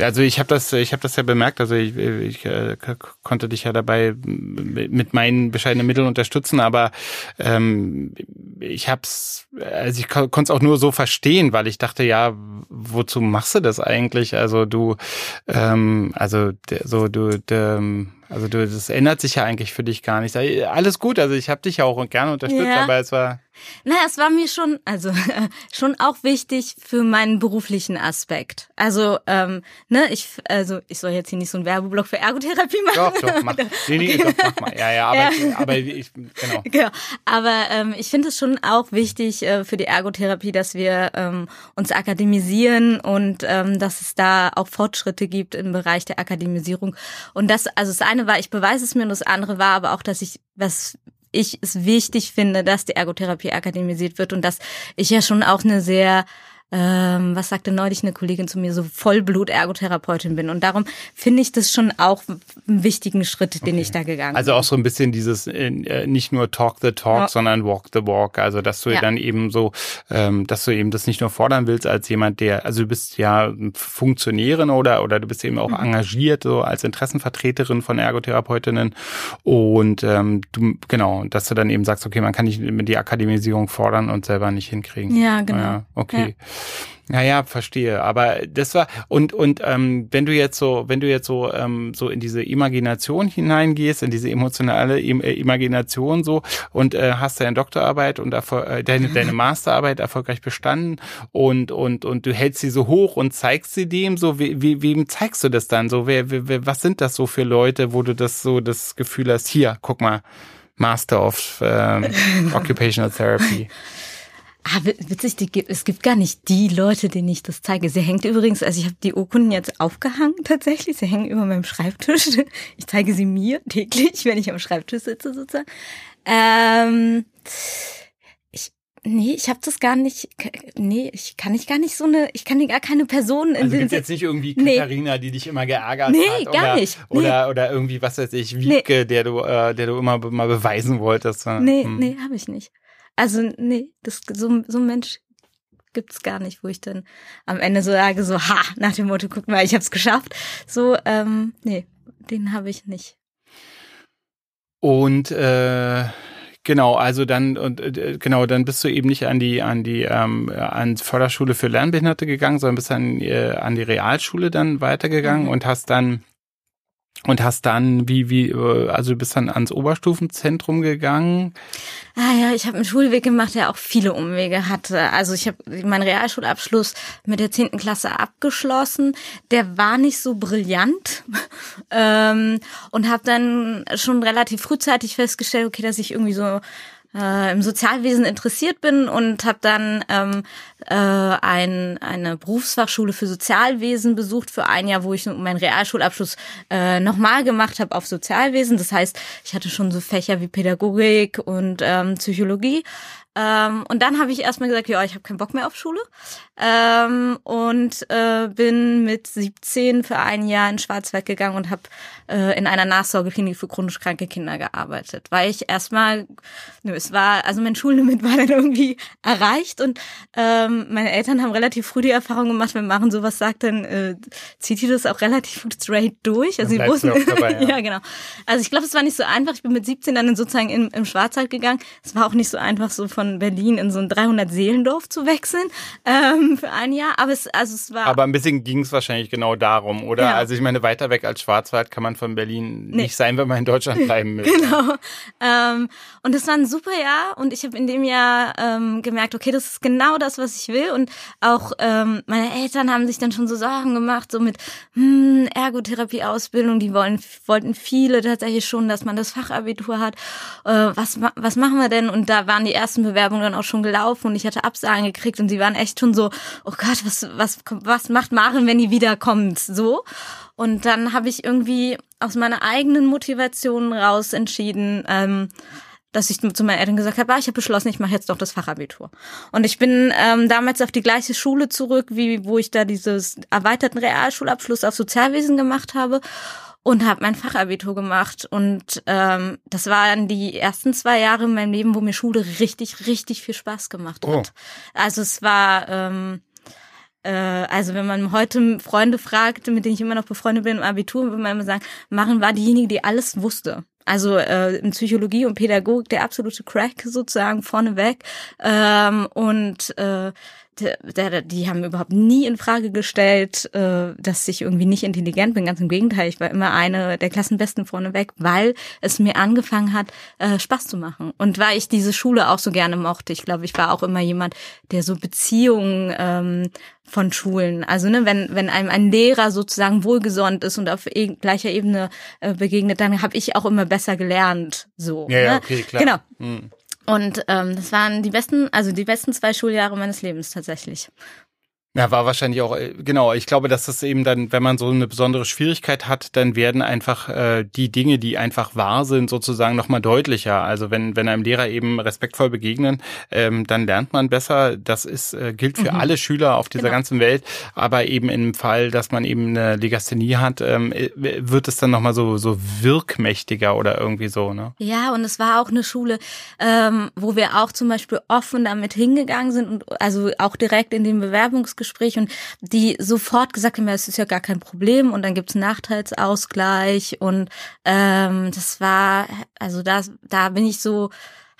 Also ich habe das, ich habe das ja bemerkt. Also ich, ich äh, konnte dich ja dabei mit meinen bescheidenen Mitteln unterstützen, aber ähm, ich hab's, also ich konnte es auch nur so verstehen, weil ich dachte, ja, wozu machst du das eigentlich? Also du, ähm, also so du, der, also du, das ändert sich ja eigentlich für dich gar nicht. Alles gut, also ich habe dich ja auch gerne unterstützt, ja. aber es war na, es war mir schon, also schon auch wichtig für meinen beruflichen Aspekt. Also, ähm, ne, ich, also ich soll jetzt hier nicht so einen Werbeblock für Ergotherapie machen. Doch, doch, mach. Nee, nee, doch, mach mal. Ja, ja, aber, ja. Ich, aber ich, genau. genau. Aber ähm, ich finde es schon auch wichtig äh, für die Ergotherapie, dass wir ähm, uns akademisieren und ähm, dass es da auch Fortschritte gibt im Bereich der Akademisierung. Und das, also das eine war, ich beweise es mir, und das andere war aber auch, dass ich was ich es wichtig finde, dass die Ergotherapie akademisiert wird und dass ich ja schon auch eine sehr ähm, was sagte neulich eine Kollegin zu mir, so Vollblut-Ergotherapeutin bin. Und darum finde ich das schon auch einen wichtigen Schritt, den okay. ich da gegangen also bin. Also auch so ein bisschen dieses, äh, nicht nur talk the talk, ja. sondern walk the walk. Also dass du ja. dann eben so, ähm, dass du eben das nicht nur fordern willst als jemand, der, also du bist ja Funktionärin oder, oder du bist eben auch mhm. engagiert, so als Interessenvertreterin von Ergotherapeutinnen. Und ähm, du, genau, dass du dann eben sagst, okay, man kann nicht die Akademisierung fordern und selber nicht hinkriegen. Ja, genau. Ja, okay. Ja. Naja, verstehe. Aber das war und und ähm, wenn du jetzt so, wenn du jetzt so ähm, so in diese Imagination hineingehst, in diese emotionale Im äh, Imagination so und äh, hast deine Doktorarbeit und äh, deine deine Masterarbeit erfolgreich bestanden und und und du hältst sie so hoch und zeigst sie dem so wie, wie wem zeigst du das dann so wer, wer was sind das so für Leute, wo du das so das Gefühl hast hier guck mal Master of ähm, Occupational Therapy. Ah, witzig, die, es gibt gar nicht die Leute, denen ich das zeige. Sie hängt übrigens, also ich habe die Urkunden jetzt aufgehangen tatsächlich. Sie hängen über meinem Schreibtisch. Ich zeige sie mir täglich, wenn ich am Schreibtisch sitze sozusagen. Ähm, ich, nee, ich habe das gar nicht. Nee, ich kann ich gar nicht so eine. Ich kann gar keine Person. Also gibt jetzt nicht irgendwie Katharina, nee. die dich immer geärgert nee, hat. Nee, gar nicht. Nee. Oder oder irgendwie was weiß ich Wiebke, der du äh, der du immer mal beweisen wolltest. Nee, hm. nee, habe ich nicht. Also nee, das, so, so ein Mensch gibt's gar nicht, wo ich dann am Ende so sage, so, ha, nach dem Motto, guck mal, ich hab's geschafft. So, ähm, nee, den habe ich nicht. Und äh, genau, also dann und äh, genau, dann bist du eben nicht an die an die ähm, an Förderschule für Lernbehinderte gegangen, sondern bist an äh, an die Realschule dann weitergegangen mhm. und hast dann und hast dann, wie, wie, äh, also du bist dann ans Oberstufenzentrum gegangen? Ah ja, ich habe einen Schulweg gemacht, der auch viele Umwege hatte. Also ich habe meinen Realschulabschluss mit der zehnten Klasse abgeschlossen. Der war nicht so brillant ähm, und habe dann schon relativ frühzeitig festgestellt, okay, dass ich irgendwie so äh, im Sozialwesen interessiert bin und habe dann ähm, äh, ein, eine Berufsfachschule für Sozialwesen besucht für ein Jahr, wo ich meinen Realschulabschluss äh, nochmal gemacht habe auf Sozialwesen. Das heißt, ich hatte schon so Fächer wie Pädagogik und ähm, Psychologie. Ähm, und dann habe ich erstmal gesagt, ja, ich habe keinen Bock mehr auf Schule. Ähm, und äh, bin mit 17 für ein Jahr in Schwarzwald gegangen und habe äh, in einer Nachsorgeklinik für chronisch kranke Kinder gearbeitet. Weil ich erstmal, nö, es war, also mein Schullimit war dann irgendwie erreicht und ähm, meine Eltern haben relativ früh die Erfahrung gemacht, wenn Maren sowas sagt, dann äh, zieht die das auch relativ straight durch. Also sie wussten, dabei, ja. ja. genau. Also ich glaube, es war nicht so einfach. Ich bin mit 17 dann sozusagen in, im Schwarzwald gegangen. Es war auch nicht so einfach, so von Berlin in so ein 300 Seelendorf zu wechseln. Ähm, für ein Jahr, aber es, also es war. Aber ein bisschen ging es wahrscheinlich genau darum, oder? Ja. Also ich meine, weiter weg als Schwarzwald kann man von Berlin nee. nicht sein, wenn man in Deutschland bleiben will. genau. Ähm, und es war ein super Jahr und ich habe in dem Jahr ähm, gemerkt, okay, das ist genau das, was ich will. Und auch ähm, meine Eltern haben sich dann schon so Sorgen gemacht, so mit hm, Ergotherapie-Ausbildung. Die wollen, wollten viele tatsächlich schon, dass man das Fachabitur hat. Äh, was, was machen wir denn? Und da waren die ersten Bewerbungen dann auch schon gelaufen und ich hatte Absagen gekriegt und sie waren echt schon so, oh Gott, was, was, was macht Maren, wenn die wiederkommt? So. Und dann habe ich irgendwie aus meiner eigenen Motivation raus entschieden, ähm, dass ich zu meinen Eltern gesagt habe, ah, ich habe beschlossen, ich mache jetzt doch das Fachabitur. Und ich bin ähm, damals auf die gleiche Schule zurück, wie wo ich da dieses erweiterten Realschulabschluss auf Sozialwesen gemacht habe und habe mein Fachabitur gemacht. Und ähm, das waren die ersten zwei Jahre in meinem Leben, wo mir Schule richtig, richtig viel Spaß gemacht hat. Oh. Also es war... Ähm, äh, also wenn man heute Freunde fragt, mit denen ich immer noch befreundet bin im Abitur, würde man immer sagen, Maren war diejenige, die alles wusste. Also äh, in Psychologie und Pädagogik der absolute Crack sozusagen vorneweg. Ähm, und äh, die, haben überhaupt nie in Frage gestellt, äh, dass ich irgendwie nicht intelligent bin. Ganz im Gegenteil, ich war immer eine der Klassenbesten vorneweg, weil es mir angefangen hat, äh, Spaß zu machen. Und weil ich diese Schule auch so gerne mochte. Ich glaube, ich war auch immer jemand, der so Beziehungen ähm, von Schulen. Also ne, wenn wenn einem ein Lehrer sozusagen wohlgesonnen ist und auf e gleicher Ebene äh, begegnet, dann habe ich auch immer besser gelernt. So. Ja, ne? ja okay, klar. Genau. Hm. Und ähm, das waren die besten, also die besten zwei Schuljahre meines Lebens tatsächlich. Ja, war wahrscheinlich auch, äh, genau, ich glaube, dass das eben dann, wenn man so eine besondere Schwierigkeit hat, dann werden einfach äh, die Dinge, die einfach wahr sind, sozusagen nochmal deutlicher. Also wenn, wenn einem Lehrer eben respektvoll begegnen, ähm, dann lernt man besser. Das ist, äh, gilt für mhm. alle Schüler auf dieser genau. ganzen Welt. Aber eben im Fall, dass man eben eine Legasthenie hat, ähm, äh, wird es dann nochmal so, so wirkmächtiger oder irgendwie so, ne? Ja, und es war auch eine Schule, ähm, wo wir auch zum Beispiel offen damit hingegangen sind und also auch direkt in den Bewerbungsgesprächen Bewerbungsgespräch und die sofort gesagt haben, es ist ja gar kein Problem und dann gibt's Nachteilsausgleich und ähm, das war, also da, da bin ich so,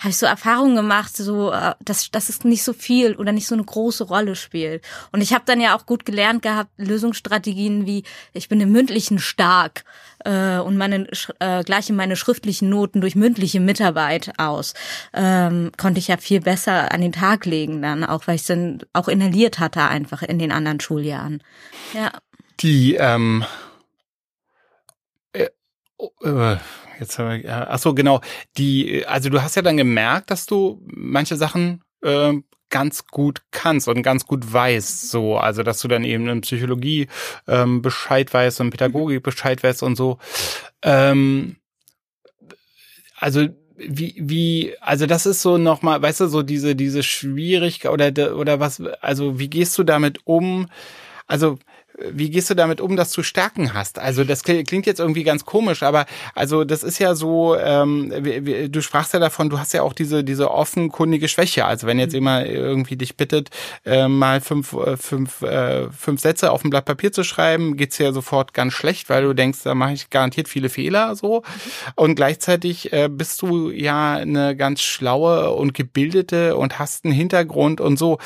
habe ich so Erfahrungen gemacht, so äh, dass, dass es nicht so viel oder nicht so eine große Rolle spielt. Und ich habe dann ja auch gut gelernt gehabt, Lösungsstrategien wie ich bin im mündlichen stark äh, und meine äh, gleiche meine schriftlichen Noten durch mündliche Mitarbeit aus. Ähm, konnte ich ja viel besser an den Tag legen dann, auch weil ich dann auch inhaliert hatte einfach in den anderen Schuljahren. Ja. Die ähm, äh jetzt haben wir, ach so, genau. Die, also du hast ja dann gemerkt, dass du manche Sachen äh, ganz gut kannst und ganz gut weißt, so, also dass du dann eben in Psychologie ähm, Bescheid weißt und Pädagogik Bescheid weißt und so. Ähm, also wie wie also das ist so nochmal, weißt du, so diese diese Schwierigkeit oder oder was also wie gehst du damit um? Also wie gehst du damit um, dass du Stärken hast? Also das klingt jetzt irgendwie ganz komisch, aber also das ist ja so, ähm, du sprachst ja davon, du hast ja auch diese diese offenkundige Schwäche. Also wenn jetzt jemand irgendwie dich bittet, äh, mal fünf, äh, fünf, äh, fünf Sätze auf ein Blatt Papier zu schreiben, geht's ja sofort ganz schlecht, weil du denkst, da mache ich garantiert viele Fehler so. Und gleichzeitig äh, bist du ja eine ganz schlaue und gebildete und hast einen Hintergrund und so.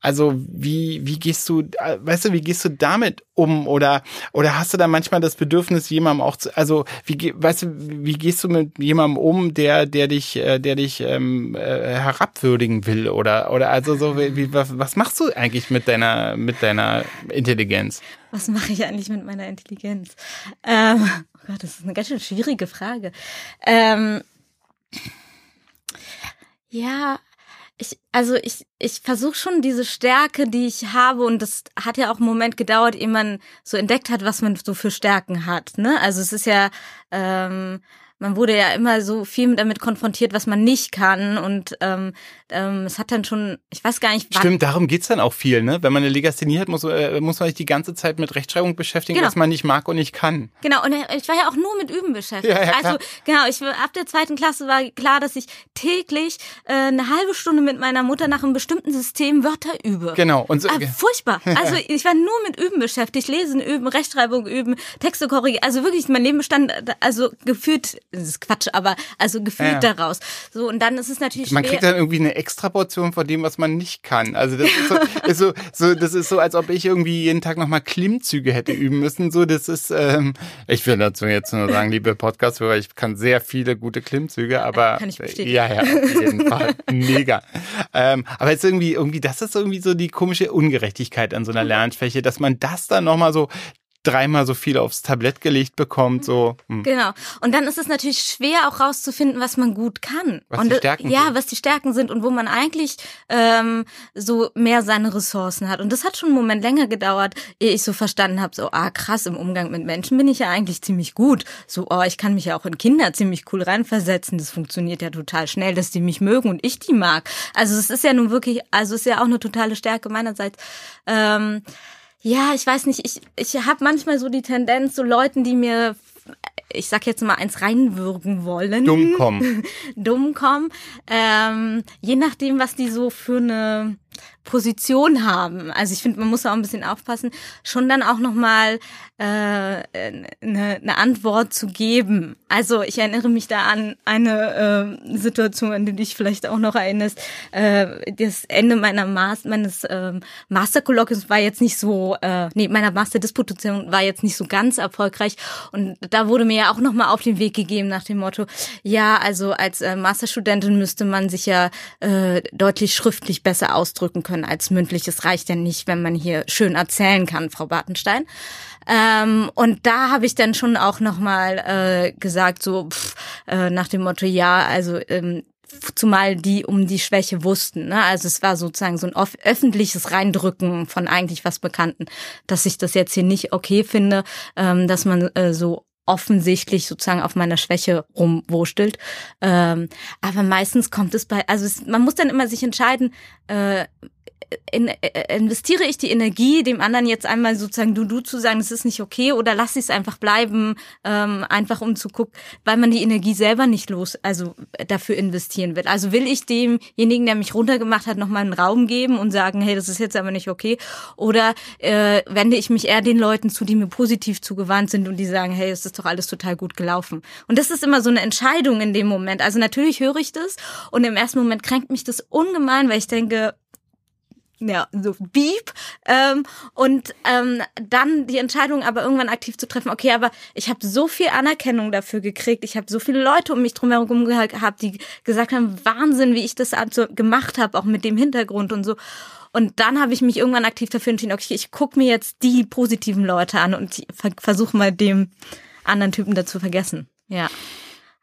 Also wie wie gehst du, äh, weißt du, wie gehst du damit um oder oder hast du da manchmal das Bedürfnis jemandem auch zu, also wie weißt du wie gehst du mit jemandem um der der dich äh, der dich ähm, äh, herabwürdigen will oder oder also so wie was, was machst du eigentlich mit deiner mit deiner Intelligenz? Was mache ich eigentlich mit meiner Intelligenz? Ähm, oh Gott das ist eine ganz schön schwierige Frage. Ähm, ja ich, also ich, ich versuche schon diese Stärke, die ich habe, und das hat ja auch einen Moment gedauert, ehe man so entdeckt hat, was man so für Stärken hat. Ne? Also es ist ja, ähm, man wurde ja immer so viel damit konfrontiert, was man nicht kann. Und ähm, ähm, es hat dann schon, ich weiß gar nicht, wann. Stimmt, darum geht's dann auch viel, ne? Wenn man eine Legasthenie hat, muss, äh, muss man sich die ganze Zeit mit Rechtschreibung beschäftigen, genau. was man nicht mag und nicht kann. Genau, und ich war ja auch nur mit Üben beschäftigt. Ja, ja, also genau, ich ab der zweiten Klasse war klar, dass ich täglich äh, eine halbe Stunde mit meiner Mutter nach einem bestimmten System Wörter übe. Genau. Und so, äh, furchtbar. Also ich war nur mit Üben beschäftigt, Lesen üben, Rechtschreibung üben, Texte korrigieren. Also wirklich, mein Leben stand also gefühlt, das ist Quatsch, aber also gefühlt ja. daraus. So und dann ist es natürlich Man kriegt dann irgendwie eine Extraportion von dem, was man nicht kann. Also das ist so, ist so, so, das ist so, als ob ich irgendwie jeden Tag nochmal Klimmzüge hätte üben müssen. So, das ist, ähm, ich will dazu jetzt nur sagen, liebe Podcast-Hörer, ich kann sehr viele gute Klimmzüge, aber kann ich bestätigen. ja, ja, auf jeden Fall, mega. Ähm, aber jetzt irgendwie, irgendwie, das ist irgendwie so die komische Ungerechtigkeit an so einer Lernschwäche, dass man das dann nochmal so dreimal so viel aufs Tablett gelegt bekommt, so. Hm. Genau. Und dann ist es natürlich schwer auch rauszufinden, was man gut kann. Was und die Stärken ja, sind. was die Stärken sind und wo man eigentlich ähm, so mehr seine Ressourcen hat. Und das hat schon einen Moment länger gedauert, ehe ich so verstanden habe, so, ah krass, im Umgang mit Menschen bin ich ja eigentlich ziemlich gut. So, oh, ich kann mich ja auch in Kinder ziemlich cool reinversetzen. Das funktioniert ja total schnell, dass die mich mögen und ich die mag. Also es ist ja nun wirklich, also es ist ja auch eine totale Stärke meinerseits. Ähm, ja, ich weiß nicht, ich, ich habe manchmal so die Tendenz, so Leuten, die mir ich sag jetzt mal eins reinwürgen wollen. Dumm kommen. Dumm kommen. Ähm, je nachdem, was die so für eine Position haben. Also ich finde, man muss auch ein bisschen aufpassen, schon dann auch nochmal äh, eine, eine Antwort zu geben. Also ich erinnere mich da an eine äh, Situation, an die dich vielleicht auch noch erinnerst. Äh, das Ende meiner Mas meines äh, Masterkolloquiums war jetzt nicht so, äh, nee, meiner Masterdisputation war jetzt nicht so ganz erfolgreich. Und da wurde mir ja auch nochmal auf den Weg gegeben nach dem Motto, ja, also als äh, Masterstudentin müsste man sich ja äh, deutlich schriftlich besser ausdrücken können als mündliches reicht ja nicht, wenn man hier schön erzählen kann, Frau Bartenstein. Ähm, und da habe ich dann schon auch nochmal äh, gesagt, so pff, äh, nach dem Motto, ja, also ähm, zumal die um die Schwäche wussten. Ne? Also es war sozusagen so ein öffentliches Reindrücken von eigentlich was Bekannten, dass ich das jetzt hier nicht okay finde, ähm, dass man äh, so offensichtlich sozusagen auf meiner Schwäche rumwurstelt. Ähm, aber meistens kommt es bei, also es, man muss dann immer sich entscheiden, äh, in, äh, investiere ich die Energie, dem anderen jetzt einmal sozusagen du du zu sagen, das ist nicht okay, oder lasse ich es einfach bleiben, ähm, einfach um zu gucken, weil man die Energie selber nicht los, also dafür investieren will. Also will ich demjenigen, der mich runtergemacht hat, nochmal einen Raum geben und sagen, hey, das ist jetzt aber nicht okay, oder äh, wende ich mich eher den Leuten zu, die mir positiv zugewandt sind und die sagen, hey, es ist doch alles total gut gelaufen. Und das ist immer so eine Entscheidung in dem Moment. Also natürlich höre ich das und im ersten Moment kränkt mich das ungemein, weil ich denke, ja, so beep. Ähm, und ähm, dann die Entscheidung aber irgendwann aktiv zu treffen, okay, aber ich habe so viel Anerkennung dafür gekriegt, ich habe so viele Leute um mich drumherum gehabt, die gesagt haben, Wahnsinn, wie ich das also gemacht habe, auch mit dem Hintergrund und so. Und dann habe ich mich irgendwann aktiv dafür entschieden, okay, ich gucke mir jetzt die positiven Leute an und versuche mal dem anderen Typen dazu vergessen. Ja.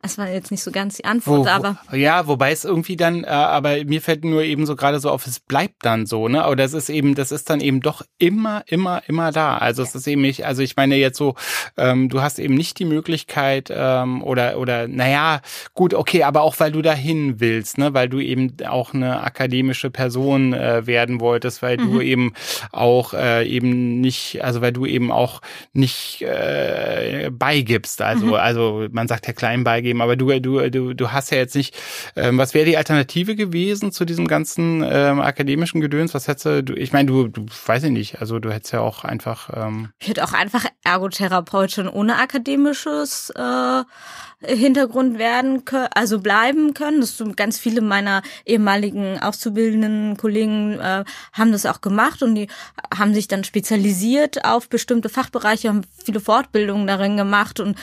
Das war jetzt nicht so ganz die Antwort, wo, aber. Ja, wobei es irgendwie dann, äh, aber mir fällt nur eben so gerade so auf, es bleibt dann so, ne? Oder es ist eben, das ist dann eben doch immer, immer, immer da. Also es ist eben nicht, also ich meine jetzt so, ähm, du hast eben nicht die Möglichkeit, ähm, oder, oder, naja, gut, okay, aber auch weil du dahin willst, ne? Weil du eben auch eine akademische Person äh, werden wolltest, weil mhm. du eben auch äh, eben nicht, also weil du eben auch nicht äh, beigibst. Also, mhm. also man sagt ja klein beigeben geben. Aber du, du, du, du hast ja jetzt nicht, ähm, was wäre die Alternative gewesen zu diesem ganzen ähm, akademischen Gedöns? Was hättest du, ich meine, du, du weiß ich nicht, also du hättest ja auch einfach. Ähm ich hätte auch einfach Ergotherapeutin ohne akademisches äh, Hintergrund werden können, also bleiben können. Das ganz viele meiner ehemaligen auszubildenden Kollegen äh, haben das auch gemacht und die haben sich dann spezialisiert auf bestimmte Fachbereiche, haben viele Fortbildungen darin gemacht und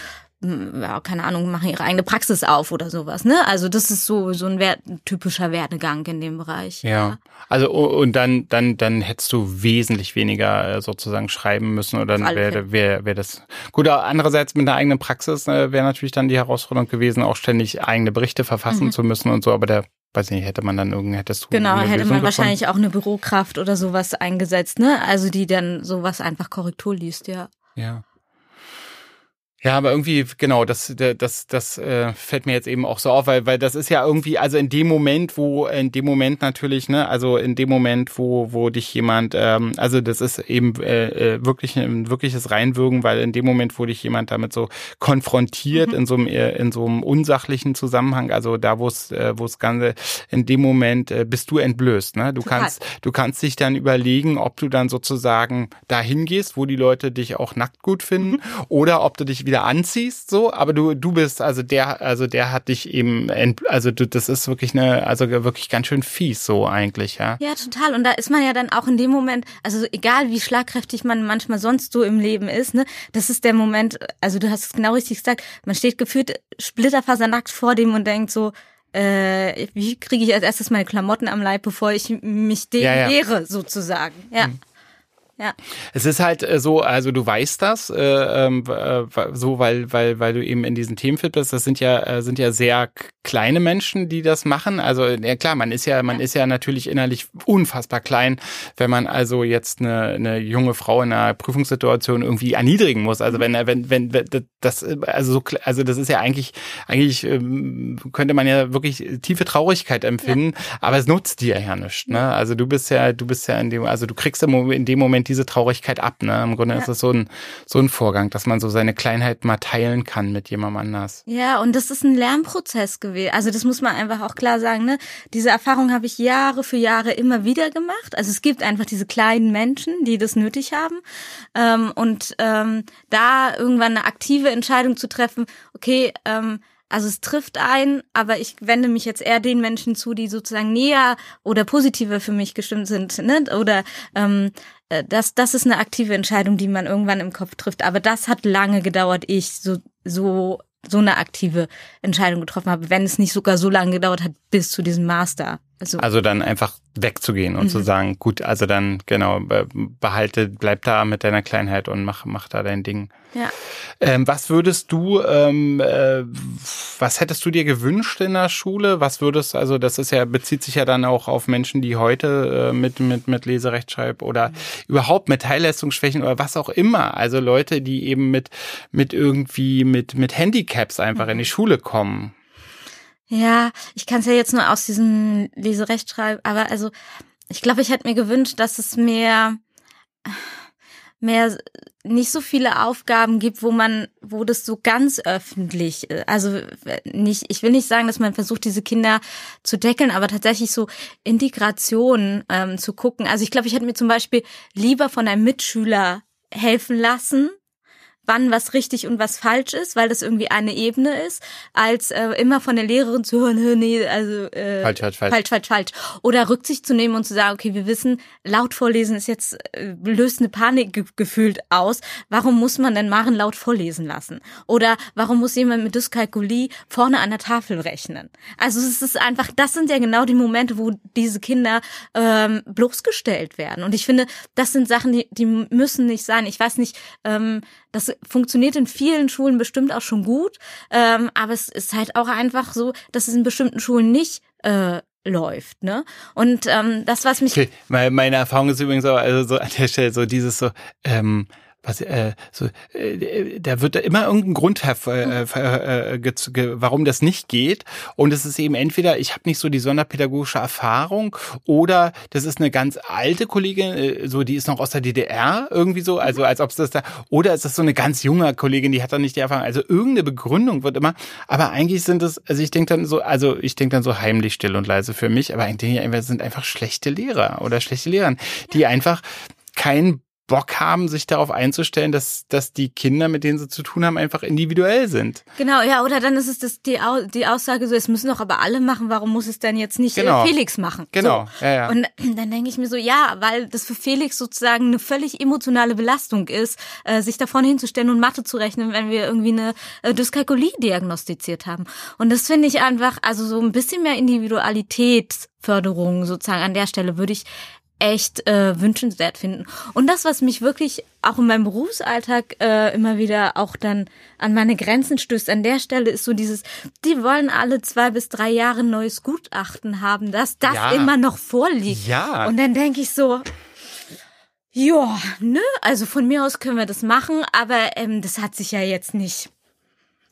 ja, keine Ahnung, machen ihre eigene Praxis auf oder sowas, ne? Also das ist so so ein, Wert, ein typischer Werdegang in dem Bereich. Ja. ja. Also und dann dann dann hättest du wesentlich weniger äh, sozusagen schreiben müssen oder dann wäre wär, wär das gut. Andererseits mit einer eigenen Praxis äh, wäre natürlich dann die Herausforderung gewesen, auch ständig eigene Berichte verfassen mhm. zu müssen und so. Aber der weiß nicht, hätte man dann irgendwie, hättest du. Genau, hätte man wahrscheinlich auch eine Bürokraft oder sowas eingesetzt, ne? Also die dann sowas einfach Korrektur liest, ja. Ja. Ja, aber irgendwie, genau, das, das, das äh, fällt mir jetzt eben auch so auf, weil, weil das ist ja irgendwie, also in dem Moment, wo, in dem Moment natürlich, ne, also in dem Moment, wo, wo dich jemand, ähm, also das ist eben äh, äh wirklich ein wirkliches Reinwürgen, weil in dem Moment, wo dich jemand damit so konfrontiert, mhm. in so einem, äh, in so einem unsachlichen Zusammenhang, also da, wo es, äh, wo es Ganze, in dem Moment äh, bist du entblößt, ne? Du Total. kannst, du kannst dich dann überlegen, ob du dann sozusagen dahin gehst, wo die Leute dich auch nackt gut finden, mhm. oder ob du dich wieder anziehst, so, aber du, du bist, also der, also der hat dich eben, also du, das ist wirklich eine, also wirklich ganz schön fies, so eigentlich, ja. Ja, total. Und da ist man ja dann auch in dem Moment, also egal wie schlagkräftig man manchmal sonst so im Leben ist, ne, das ist der Moment, also du hast es genau richtig gesagt, man steht gefühlt splitterfasernackt vor dem und denkt so, äh, wie kriege ich als erstes meine Klamotten am Leib, bevor ich mich dem ja, ja. sozusagen. Ja. Mhm. Ja. Es ist halt äh, so, also du weißt das, äh, ähm, äh, so weil weil weil du eben in diesen Themen fit bist. Das sind ja äh, sind ja sehr kleine Menschen, die das machen. Also ja klar, man ist ja man ist ja natürlich innerlich unfassbar klein, wenn man also jetzt eine, eine junge Frau in einer Prüfungssituation irgendwie erniedrigen muss. Also wenn wenn wenn, wenn das also so also das ist ja eigentlich eigentlich ähm, könnte man ja wirklich tiefe Traurigkeit empfinden, ja. aber es nutzt dir ja nichts. Ne? Also du bist ja du bist ja in dem also du kriegst in dem Moment diese Traurigkeit ab. Ne? Im Grunde ja. ist es so ein, so ein Vorgang, dass man so seine Kleinheit mal teilen kann mit jemandem anders. Ja, und das ist ein Lernprozess gewesen. Also das muss man einfach auch klar sagen. Ne? Diese Erfahrung habe ich Jahre für Jahre immer wieder gemacht. Also es gibt einfach diese kleinen Menschen, die das nötig haben. Ähm, und ähm, da irgendwann eine aktive Entscheidung zu treffen, okay, ähm, also es trifft ein, aber ich wende mich jetzt eher den Menschen zu, die sozusagen näher oder positiver für mich gestimmt sind, ne? Oder ähm, äh, das, das ist eine aktive Entscheidung, die man irgendwann im Kopf trifft. Aber das hat lange gedauert, ich so, so, so eine aktive Entscheidung getroffen habe, wenn es nicht sogar so lange gedauert hat bis zu diesem Master. Also, also dann einfach wegzugehen und mhm. zu sagen, gut, also dann genau, behalte, bleib da mit deiner Kleinheit und mach, mach da dein Ding. Ja. Ähm, was würdest du, ähm, äh, was hättest du dir gewünscht in der Schule? Was würdest, also das ist ja, bezieht sich ja dann auch auf Menschen, die heute äh, mit, mit, mit Leserechtschreib oder mhm. überhaupt mit Teilleistungsschwächen oder was auch immer. Also Leute, die eben mit, mit irgendwie, mit, mit Handicaps einfach mhm. in die Schule kommen. Ja, ich kann es ja jetzt nur aus diesem Leserechtschreib, aber also ich glaube, ich hätte mir gewünscht, dass es mehr mehr nicht so viele Aufgaben gibt, wo man, wo das so ganz öffentlich, also nicht, ich will nicht sagen, dass man versucht, diese Kinder zu deckeln, aber tatsächlich so Integration ähm, zu gucken. Also ich glaube, ich hätte mir zum Beispiel lieber von einem Mitschüler helfen lassen, wann was richtig und was falsch ist, weil das irgendwie eine Ebene ist, als äh, immer von der Lehrerin zu hören, nee, also äh, falsch, falsch, falsch, falsch, falsch, falsch. Oder Rücksicht zu nehmen und zu sagen, okay, wir wissen, laut vorlesen ist jetzt äh, löst eine Panik ge gefühlt aus. Warum muss man denn Maren laut vorlesen lassen? Oder warum muss jemand mit Dyskalkulie vorne an der Tafel rechnen? Also es ist einfach, das sind ja genau die Momente, wo diese Kinder ähm, bloßgestellt werden. Und ich finde, das sind Sachen, die, die müssen nicht sein. Ich weiß nicht, ähm, das funktioniert in vielen Schulen bestimmt auch schon gut, ähm, aber es ist halt auch einfach so, dass es in bestimmten Schulen nicht äh, läuft, ne? Und ähm, das, was mich. Okay. Meine Erfahrung ist übrigens auch, also so an der Stelle so dieses so, ähm, was, äh, so, äh, da wird da immer irgendein Grund äh, äh, äh, warum das nicht geht. Und es ist eben entweder, ich habe nicht so die sonderpädagogische Erfahrung oder das ist eine ganz alte Kollegin, äh, so die ist noch aus der DDR irgendwie so, also als ob es das da, oder ist das so eine ganz junge Kollegin, die hat dann nicht die Erfahrung. Also irgendeine Begründung wird immer, aber eigentlich sind es, also ich denke dann so, also ich denke dann so heimlich still und leise für mich, aber eigentlich sind einfach schlechte Lehrer oder schlechte Lehrer, die einfach kein Bock haben, sich darauf einzustellen, dass, dass die Kinder, mit denen sie zu tun haben, einfach individuell sind. Genau, ja, oder dann ist es das, die, die Aussage so, es müssen doch aber alle machen, warum muss es denn jetzt nicht äh, genau. Felix machen? Genau, so. ja, ja. Und dann denke ich mir so, ja, weil das für Felix sozusagen eine völlig emotionale Belastung ist, äh, sich da vorne hinzustellen und Mathe zu rechnen, wenn wir irgendwie eine äh, Dyskalkulie diagnostiziert haben. Und das finde ich einfach, also so ein bisschen mehr Individualitätsförderung sozusagen an der Stelle würde ich echt äh, wünschenswert finden. Und das, was mich wirklich auch in meinem Berufsalltag äh, immer wieder auch dann an meine Grenzen stößt, an der Stelle ist so dieses, die wollen alle zwei bis drei Jahre neues Gutachten haben, dass das ja. immer noch vorliegt. Ja. Und dann denke ich so, ja, ne, also von mir aus können wir das machen, aber ähm, das hat sich ja jetzt nicht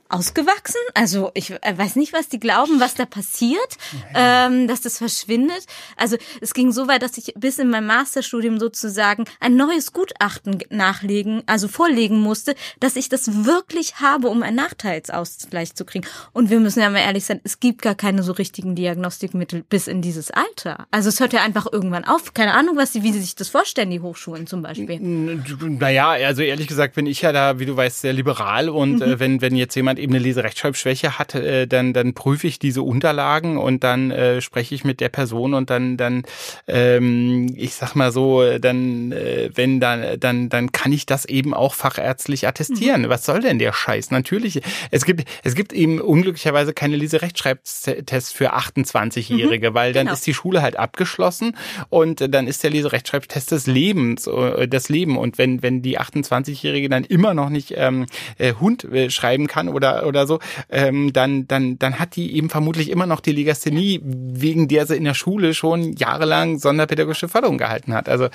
ausgewachsen. Also ich äh, weiß nicht, was die glauben, was da passiert, ähm, dass das verschwindet. Also es ging so weit, dass ich bis in meinem Masterstudium sozusagen ein neues Gutachten nachlegen, also vorlegen musste, dass ich das wirklich habe, um einen Nachteilsausgleich zu kriegen. Und wir müssen ja mal ehrlich sein, es gibt gar keine so richtigen Diagnostikmittel bis in dieses Alter. Also es hört ja einfach irgendwann auf. Keine Ahnung, was sie, wie sie sich das vorstellen, die Hochschulen zum Beispiel. Naja, also ehrlich gesagt bin ich ja da, wie du weißt, sehr liberal und mhm. äh, wenn, wenn jetzt jemand eben eine Leserechtschreibschwäche hat, äh, dann, dann prüfe ich diese Unterlagen und dann äh, spreche ich mit der Person und dann, dann ähm, ich sag mal so, dann, äh, wenn dann, dann, dann kann ich das eben auch fachärztlich attestieren. Mhm. Was soll denn der Scheiß? Natürlich, es gibt, es gibt eben unglücklicherweise keine Leserechtschreibtests für 28-Jährige, mhm, weil dann genau. ist die Schule halt abgeschlossen und dann ist der Leserechtschreibtest des Lebens, äh, das Leben. Und wenn, wenn die 28-Jährige dann immer noch nicht ähm, äh, Hund äh, schreiben kann oder oder, so, ähm, dann, dann, dann hat die eben vermutlich immer noch die Legasthenie, wegen der sie in der Schule schon jahrelang sonderpädagogische Förderung gehalten hat. Also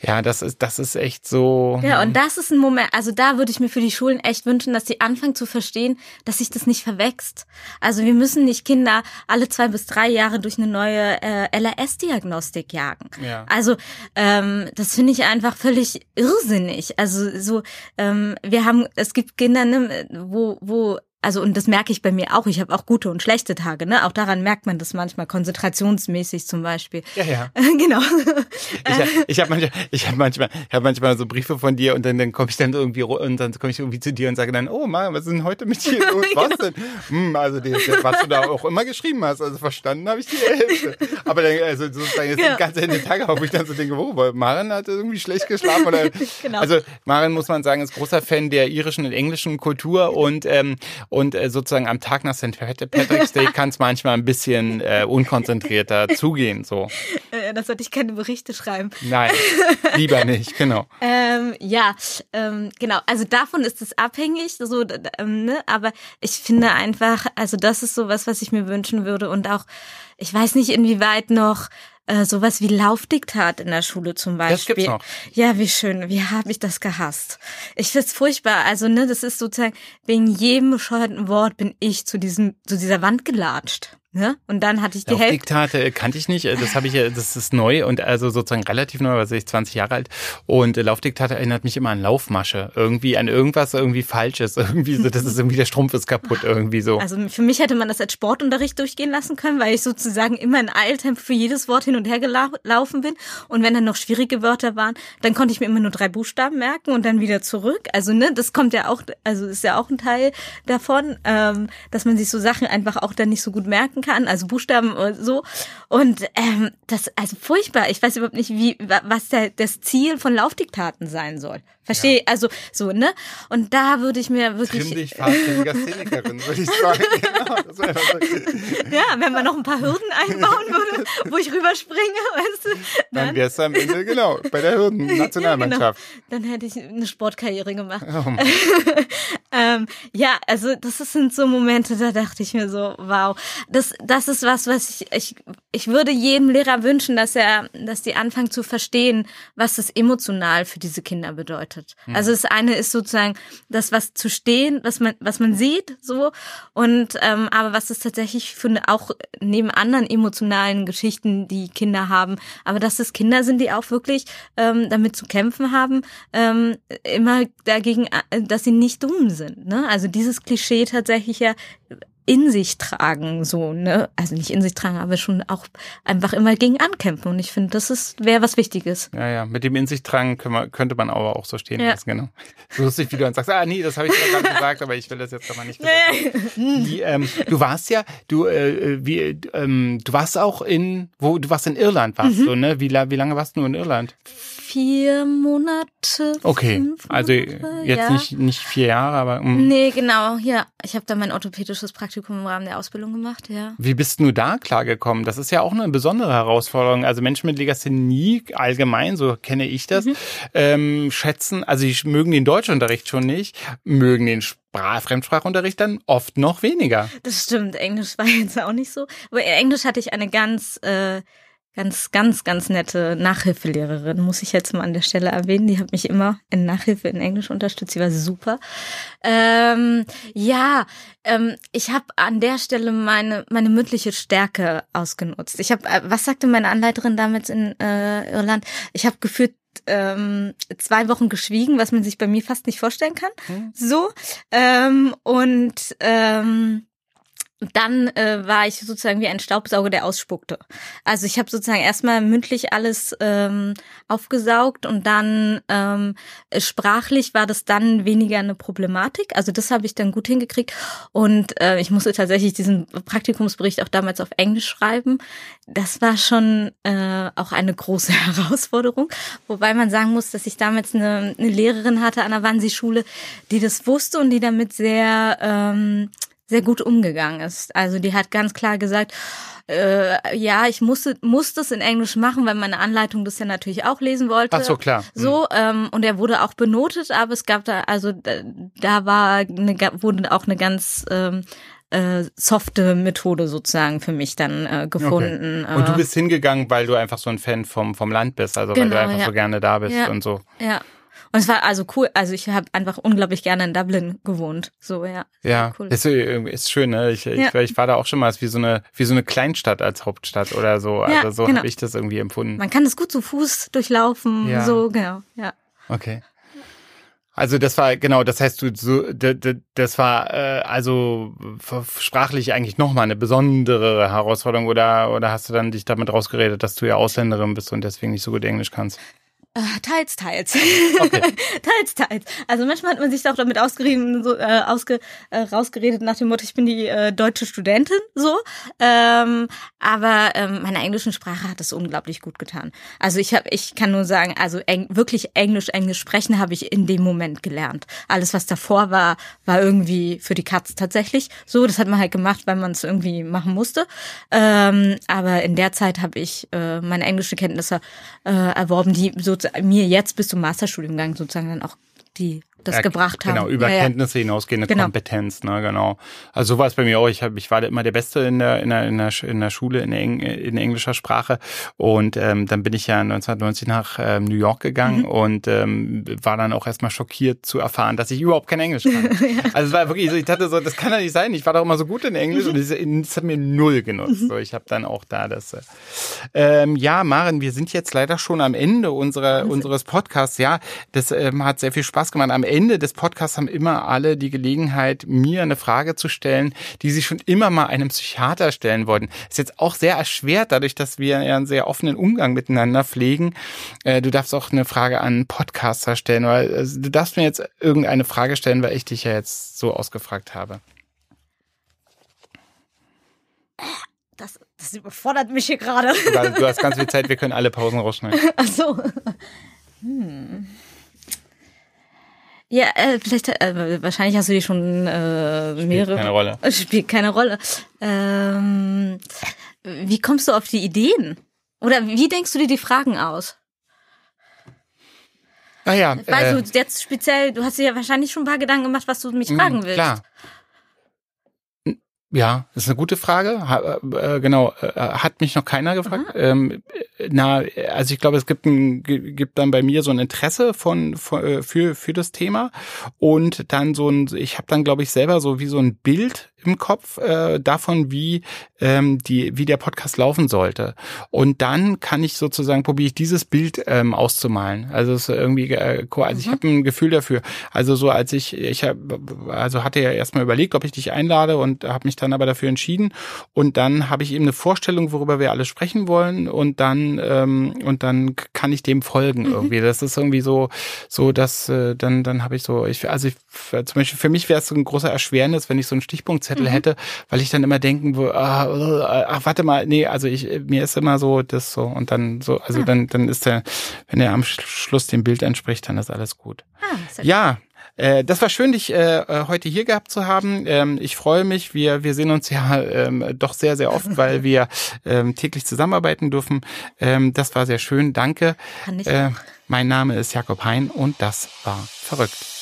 ja, das ist, das ist echt so. Ja, und das ist ein Moment, also da würde ich mir für die Schulen echt wünschen, dass sie anfangen zu verstehen, dass sich das nicht verwächst. Also wir müssen nicht Kinder alle zwei bis drei Jahre durch eine neue äh, LRS-Diagnostik jagen. Ja. Also ähm, das finde ich einfach völlig irrsinnig. Also so, ähm, wir haben, es gibt Kinder, ne, wo, wo also und das merke ich bei mir auch. Ich habe auch gute und schlechte Tage. Ne, auch daran merkt man das manchmal konzentrationsmäßig zum Beispiel. Ja, ja. genau. Ich habe hab manchmal, ich habe manchmal, ich habe manchmal so Briefe von dir und dann, dann komme ich dann irgendwie und dann komme ich irgendwie zu dir und sage dann, oh Mann, was ist denn heute mit dir los? Was denn? hm, also die, was du da auch immer geschrieben hast, also verstanden habe ich die Hälfte. Aber dann, also sozusagen jetzt ja. ganz Ende Tage, wo ich dann so denke, wo, weil Maren hat irgendwie schlecht geschlafen oder. genau. Also Maren muss man sagen, ist großer Fan der irischen und englischen Kultur und ähm, und äh, sozusagen am Tag nach St. Patrick's Day kann es manchmal ein bisschen äh, unkonzentrierter zugehen. So. Äh, das sollte ich keine Berichte schreiben. Nein, lieber nicht, genau. Ähm, ja, ähm, genau. Also davon ist es abhängig, so, ähm, ne? Aber ich finde einfach, also das ist so was, was ich mir wünschen würde und auch, ich weiß nicht, inwieweit noch äh, sowas wie Laufdiktat in der Schule zum Beispiel. Das gibt's noch. Ja, wie schön. Wie habe ich das gehasst? Ich find's furchtbar. Also, ne, das ist sozusagen, wegen jedem bescheuerten Wort bin ich zu diesem, zu dieser Wand gelatscht. Ne? Und dann hatte ich die Hälfte. Diktate kannte ich nicht. Das habe ich ja, das ist neu und also sozusagen relativ neu, weil ich 20 Jahre alt. Und Laufdiktate erinnert mich immer an Laufmasche. Irgendwie an irgendwas irgendwie Falsches. Irgendwie so, das ist irgendwie der Strumpf ist kaputt, irgendwie so. Also für mich hätte man das als Sportunterricht durchgehen lassen können, weil ich sozusagen immer in Eiltempo für jedes Wort hin und her gelaufen bin. Und wenn dann noch schwierige Wörter waren, dann konnte ich mir immer nur drei Buchstaben merken und dann wieder zurück. Also, ne, das kommt ja auch, also ist ja auch ein Teil davon, ähm, dass man sich so Sachen einfach auch dann nicht so gut merken kann, also Buchstaben und so. Und ähm, das, also furchtbar. Ich weiß überhaupt nicht, wie, was der, das Ziel von Laufdiktaten sein soll. Verstehe, ja. also so, ne? Und da würde ich mir wirklich. Trimm dich fahrtüchtiger Szenikerin, würde ich sagen. genau. Ja, wenn man noch ein paar Hürden einbauen würde, wo ich rüberspringe, weißt du. Dann, dann wärst du am Ende, genau, bei der Hürden-Nationalmannschaft. Ja, genau. Dann hätte ich eine Sportkarriere gemacht. Oh. ähm, ja, also das sind so Momente, da dachte ich mir so, wow. Das, das ist was, was ich, ich, ich würde jedem Lehrer wünschen, dass er, dass die anfangen zu verstehen, was das emotional für diese Kinder bedeutet bedeutet. Mhm. Also das eine ist sozusagen das, was zu stehen, was man, was man sieht, so und ähm, aber was es tatsächlich für eine, auch neben anderen emotionalen Geschichten, die Kinder haben, aber dass es Kinder sind, die auch wirklich ähm, damit zu kämpfen haben, ähm, immer dagegen, äh, dass sie nicht dumm sind. Ne? Also dieses Klischee tatsächlich ja in sich tragen, so, ne? Also nicht in sich tragen, aber schon auch einfach immer gegen ankämpfen. Und ich finde, das ist, wäre was Wichtiges. Ja, ja, mit dem in sich tragen man, könnte man aber auch so stehen ja. lassen, genau. So lustig, wie du dann sagst, ah, nee, das habe ich ja gerade gesagt, aber ich will das jetzt aber nicht. Nee. ähm, du warst ja, du, äh, wie, ähm, du warst auch in, wo, du warst in Irland, warst mhm. du, ne? Wie, wie lange warst du in Irland? vier Monate. Okay, Monate, also jetzt ja. nicht, nicht vier Jahre, aber. Mh. Nee, genau, ja. Ich habe da mein orthopädisches Praktikum im Rahmen der Ausbildung gemacht, ja. Wie bist du da klargekommen? Das ist ja auch eine besondere Herausforderung. Also Menschen mit Legasthenie allgemein, so kenne ich das, mhm. ähm, schätzen, also die mögen den Deutschunterricht schon nicht, mögen den Sprach Fremdsprachunterricht dann oft noch weniger. Das stimmt, Englisch war jetzt auch nicht so. Aber Englisch hatte ich eine ganz äh, ganz, ganz, ganz nette Nachhilfelehrerin, muss ich jetzt mal an der Stelle erwähnen. Die hat mich immer in Nachhilfe in Englisch unterstützt. Sie war super. Ähm, ja, ähm, ich habe an der Stelle meine meine mündliche Stärke ausgenutzt. Ich habe, äh, was sagte meine Anleiterin damals in äh, Irland? Ich habe geführt ähm, zwei Wochen geschwiegen, was man sich bei mir fast nicht vorstellen kann. Hm. So ähm, und ähm, dann äh, war ich sozusagen wie ein Staubsauger, der ausspuckte. Also ich habe sozusagen erstmal mündlich alles ähm, aufgesaugt und dann ähm, sprachlich war das dann weniger eine Problematik. Also das habe ich dann gut hingekriegt und äh, ich musste tatsächlich diesen Praktikumsbericht auch damals auf Englisch schreiben. Das war schon äh, auch eine große Herausforderung, wobei man sagen muss, dass ich damals eine, eine Lehrerin hatte an der Wannsee-Schule, die das wusste und die damit sehr ähm, sehr gut umgegangen ist. Also die hat ganz klar gesagt, äh, ja, ich musste muss das in Englisch machen, weil meine Anleitung das ja natürlich auch lesen wollte. Ach so, klar. Mhm. So, ähm, und er wurde auch benotet, aber es gab da, also da war eine, wurde auch eine ganz ähm, äh, softe Methode sozusagen für mich dann äh, gefunden. Okay. Und du bist hingegangen, weil du einfach so ein Fan vom, vom Land bist, also genau, weil du genau, einfach ja. so gerne da bist ja. und so. Ja. Und es war also cool. Also ich habe einfach unglaublich gerne in Dublin gewohnt. So, ja. Ja, cool. ist, ist schön, ne? Ich, ja. ich, ich war da auch schon mal wie so eine, wie so eine Kleinstadt als Hauptstadt oder so. Ja, also so genau. habe ich das irgendwie empfunden. Man kann das gut zu Fuß durchlaufen. Ja. So, genau, ja. Okay. Also das war genau, das heißt du so das war äh, also sprachlich eigentlich nochmal eine besondere Herausforderung oder oder hast du dann dich damit rausgeredet, dass du ja Ausländerin bist und deswegen nicht so gut Englisch kannst? Äh, teils, teils. Okay. teils, teils. Also manchmal hat man sich auch damit ausgeredet, so, äh, ausge, äh, rausgeredet nach dem Motto, ich bin die äh, deutsche Studentin, so. Ähm, aber ähm, meiner englischen Sprache hat es unglaublich gut getan. Also ich habe, ich kann nur sagen, also eng, wirklich Englisch, Englisch sprechen habe ich in dem Moment gelernt. Alles, was davor war, war irgendwie für die Katz tatsächlich so. Das hat man halt gemacht, weil man es irgendwie machen musste. Ähm, aber in der Zeit habe ich äh, meine englische Kenntnisse äh, erworben, die so mir jetzt bis zum Masterstudiengang sozusagen dann auch die das ja, gebracht haben. Genau, über ja, Kenntnisse hinausgehende genau. Kompetenz, ne, genau. Also so war es bei mir auch. Ich, hab, ich war immer der Beste in der, in der, in der, in der Schule in, Eng, in englischer Sprache und ähm, dann bin ich ja 1990 nach ähm, New York gegangen mhm. und ähm, war dann auch erstmal schockiert zu erfahren, dass ich überhaupt kein Englisch kann. ja. Also es war wirklich so, ich dachte so, das kann ja nicht sein. Ich war doch immer so gut in Englisch mhm. und das, hat mir null genutzt. Mhm. So, ich habe dann auch da das. Äh, ähm, ja, Maren, wir sind jetzt leider schon am Ende unserer, unseres Podcasts. Ja, das ähm, hat sehr viel Spaß gemacht. Am Ende des Podcasts haben immer alle die Gelegenheit, mir eine Frage zu stellen, die sie schon immer mal einem Psychiater stellen wollten. Ist jetzt auch sehr erschwert, dadurch, dass wir ja einen sehr offenen Umgang miteinander pflegen. Äh, du darfst auch eine Frage an einen Podcaster stellen, weil also, du darfst mir jetzt irgendeine Frage stellen, weil ich dich ja jetzt so ausgefragt habe. Das, das überfordert mich hier gerade. Du hast ganz viel Zeit, wir können alle Pausen rausschneiden. Ach so. Hm. Ja, äh, vielleicht, äh, wahrscheinlich hast du die schon äh, mehrere. Spielt keine Rolle. Spielt keine Rolle. Ähm, wie kommst du auf die Ideen? Oder wie denkst du dir die Fragen aus? Naja. Ah Weil äh, du jetzt speziell, du hast dir ja wahrscheinlich schon ein paar Gedanken gemacht, was du mich hm, fragen willst. Klar. Ja, das ist eine gute Frage. Ha, äh, genau, äh, hat mich noch keiner gefragt. Ähm, na, also ich glaube, es gibt, ein, gibt dann bei mir so ein Interesse von, von äh, für für das Thema und dann so ein, ich habe dann glaube ich selber so wie so ein Bild im Kopf äh, davon, wie ähm, die wie der Podcast laufen sollte. Und dann kann ich sozusagen probiere ich dieses Bild ähm, auszumalen. Also es ist irgendwie äh, also ich mhm. habe ein Gefühl dafür. Also so als ich ich habe also hatte ja erstmal überlegt, ob ich dich einlade und habe mich dann aber dafür entschieden und dann habe ich eben eine Vorstellung, worüber wir alle sprechen wollen und dann ähm, und dann kann ich dem folgen mhm. irgendwie. Das ist irgendwie so so dass äh, dann dann habe ich so ich also ich, zum Beispiel für mich wäre es so ein großer Erschwernis, wenn ich so einen Stichpunkt Zettel mhm. hätte, weil ich dann immer denken würde, ah, ach, warte mal, nee, also ich, mir ist immer so das so und dann so, also ah. dann, dann ist der, wenn er am Schluss dem Bild entspricht, dann ist alles gut. Ah, ja, äh, das war schön, dich äh, äh, heute hier gehabt zu haben. Ähm, ich freue mich. Wir, wir sehen uns ja ähm, doch sehr, sehr oft, weil wir ähm, täglich zusammenarbeiten dürfen. Das war sehr schön. Danke. Äh, mein Name ist Jakob Hein und das war verrückt.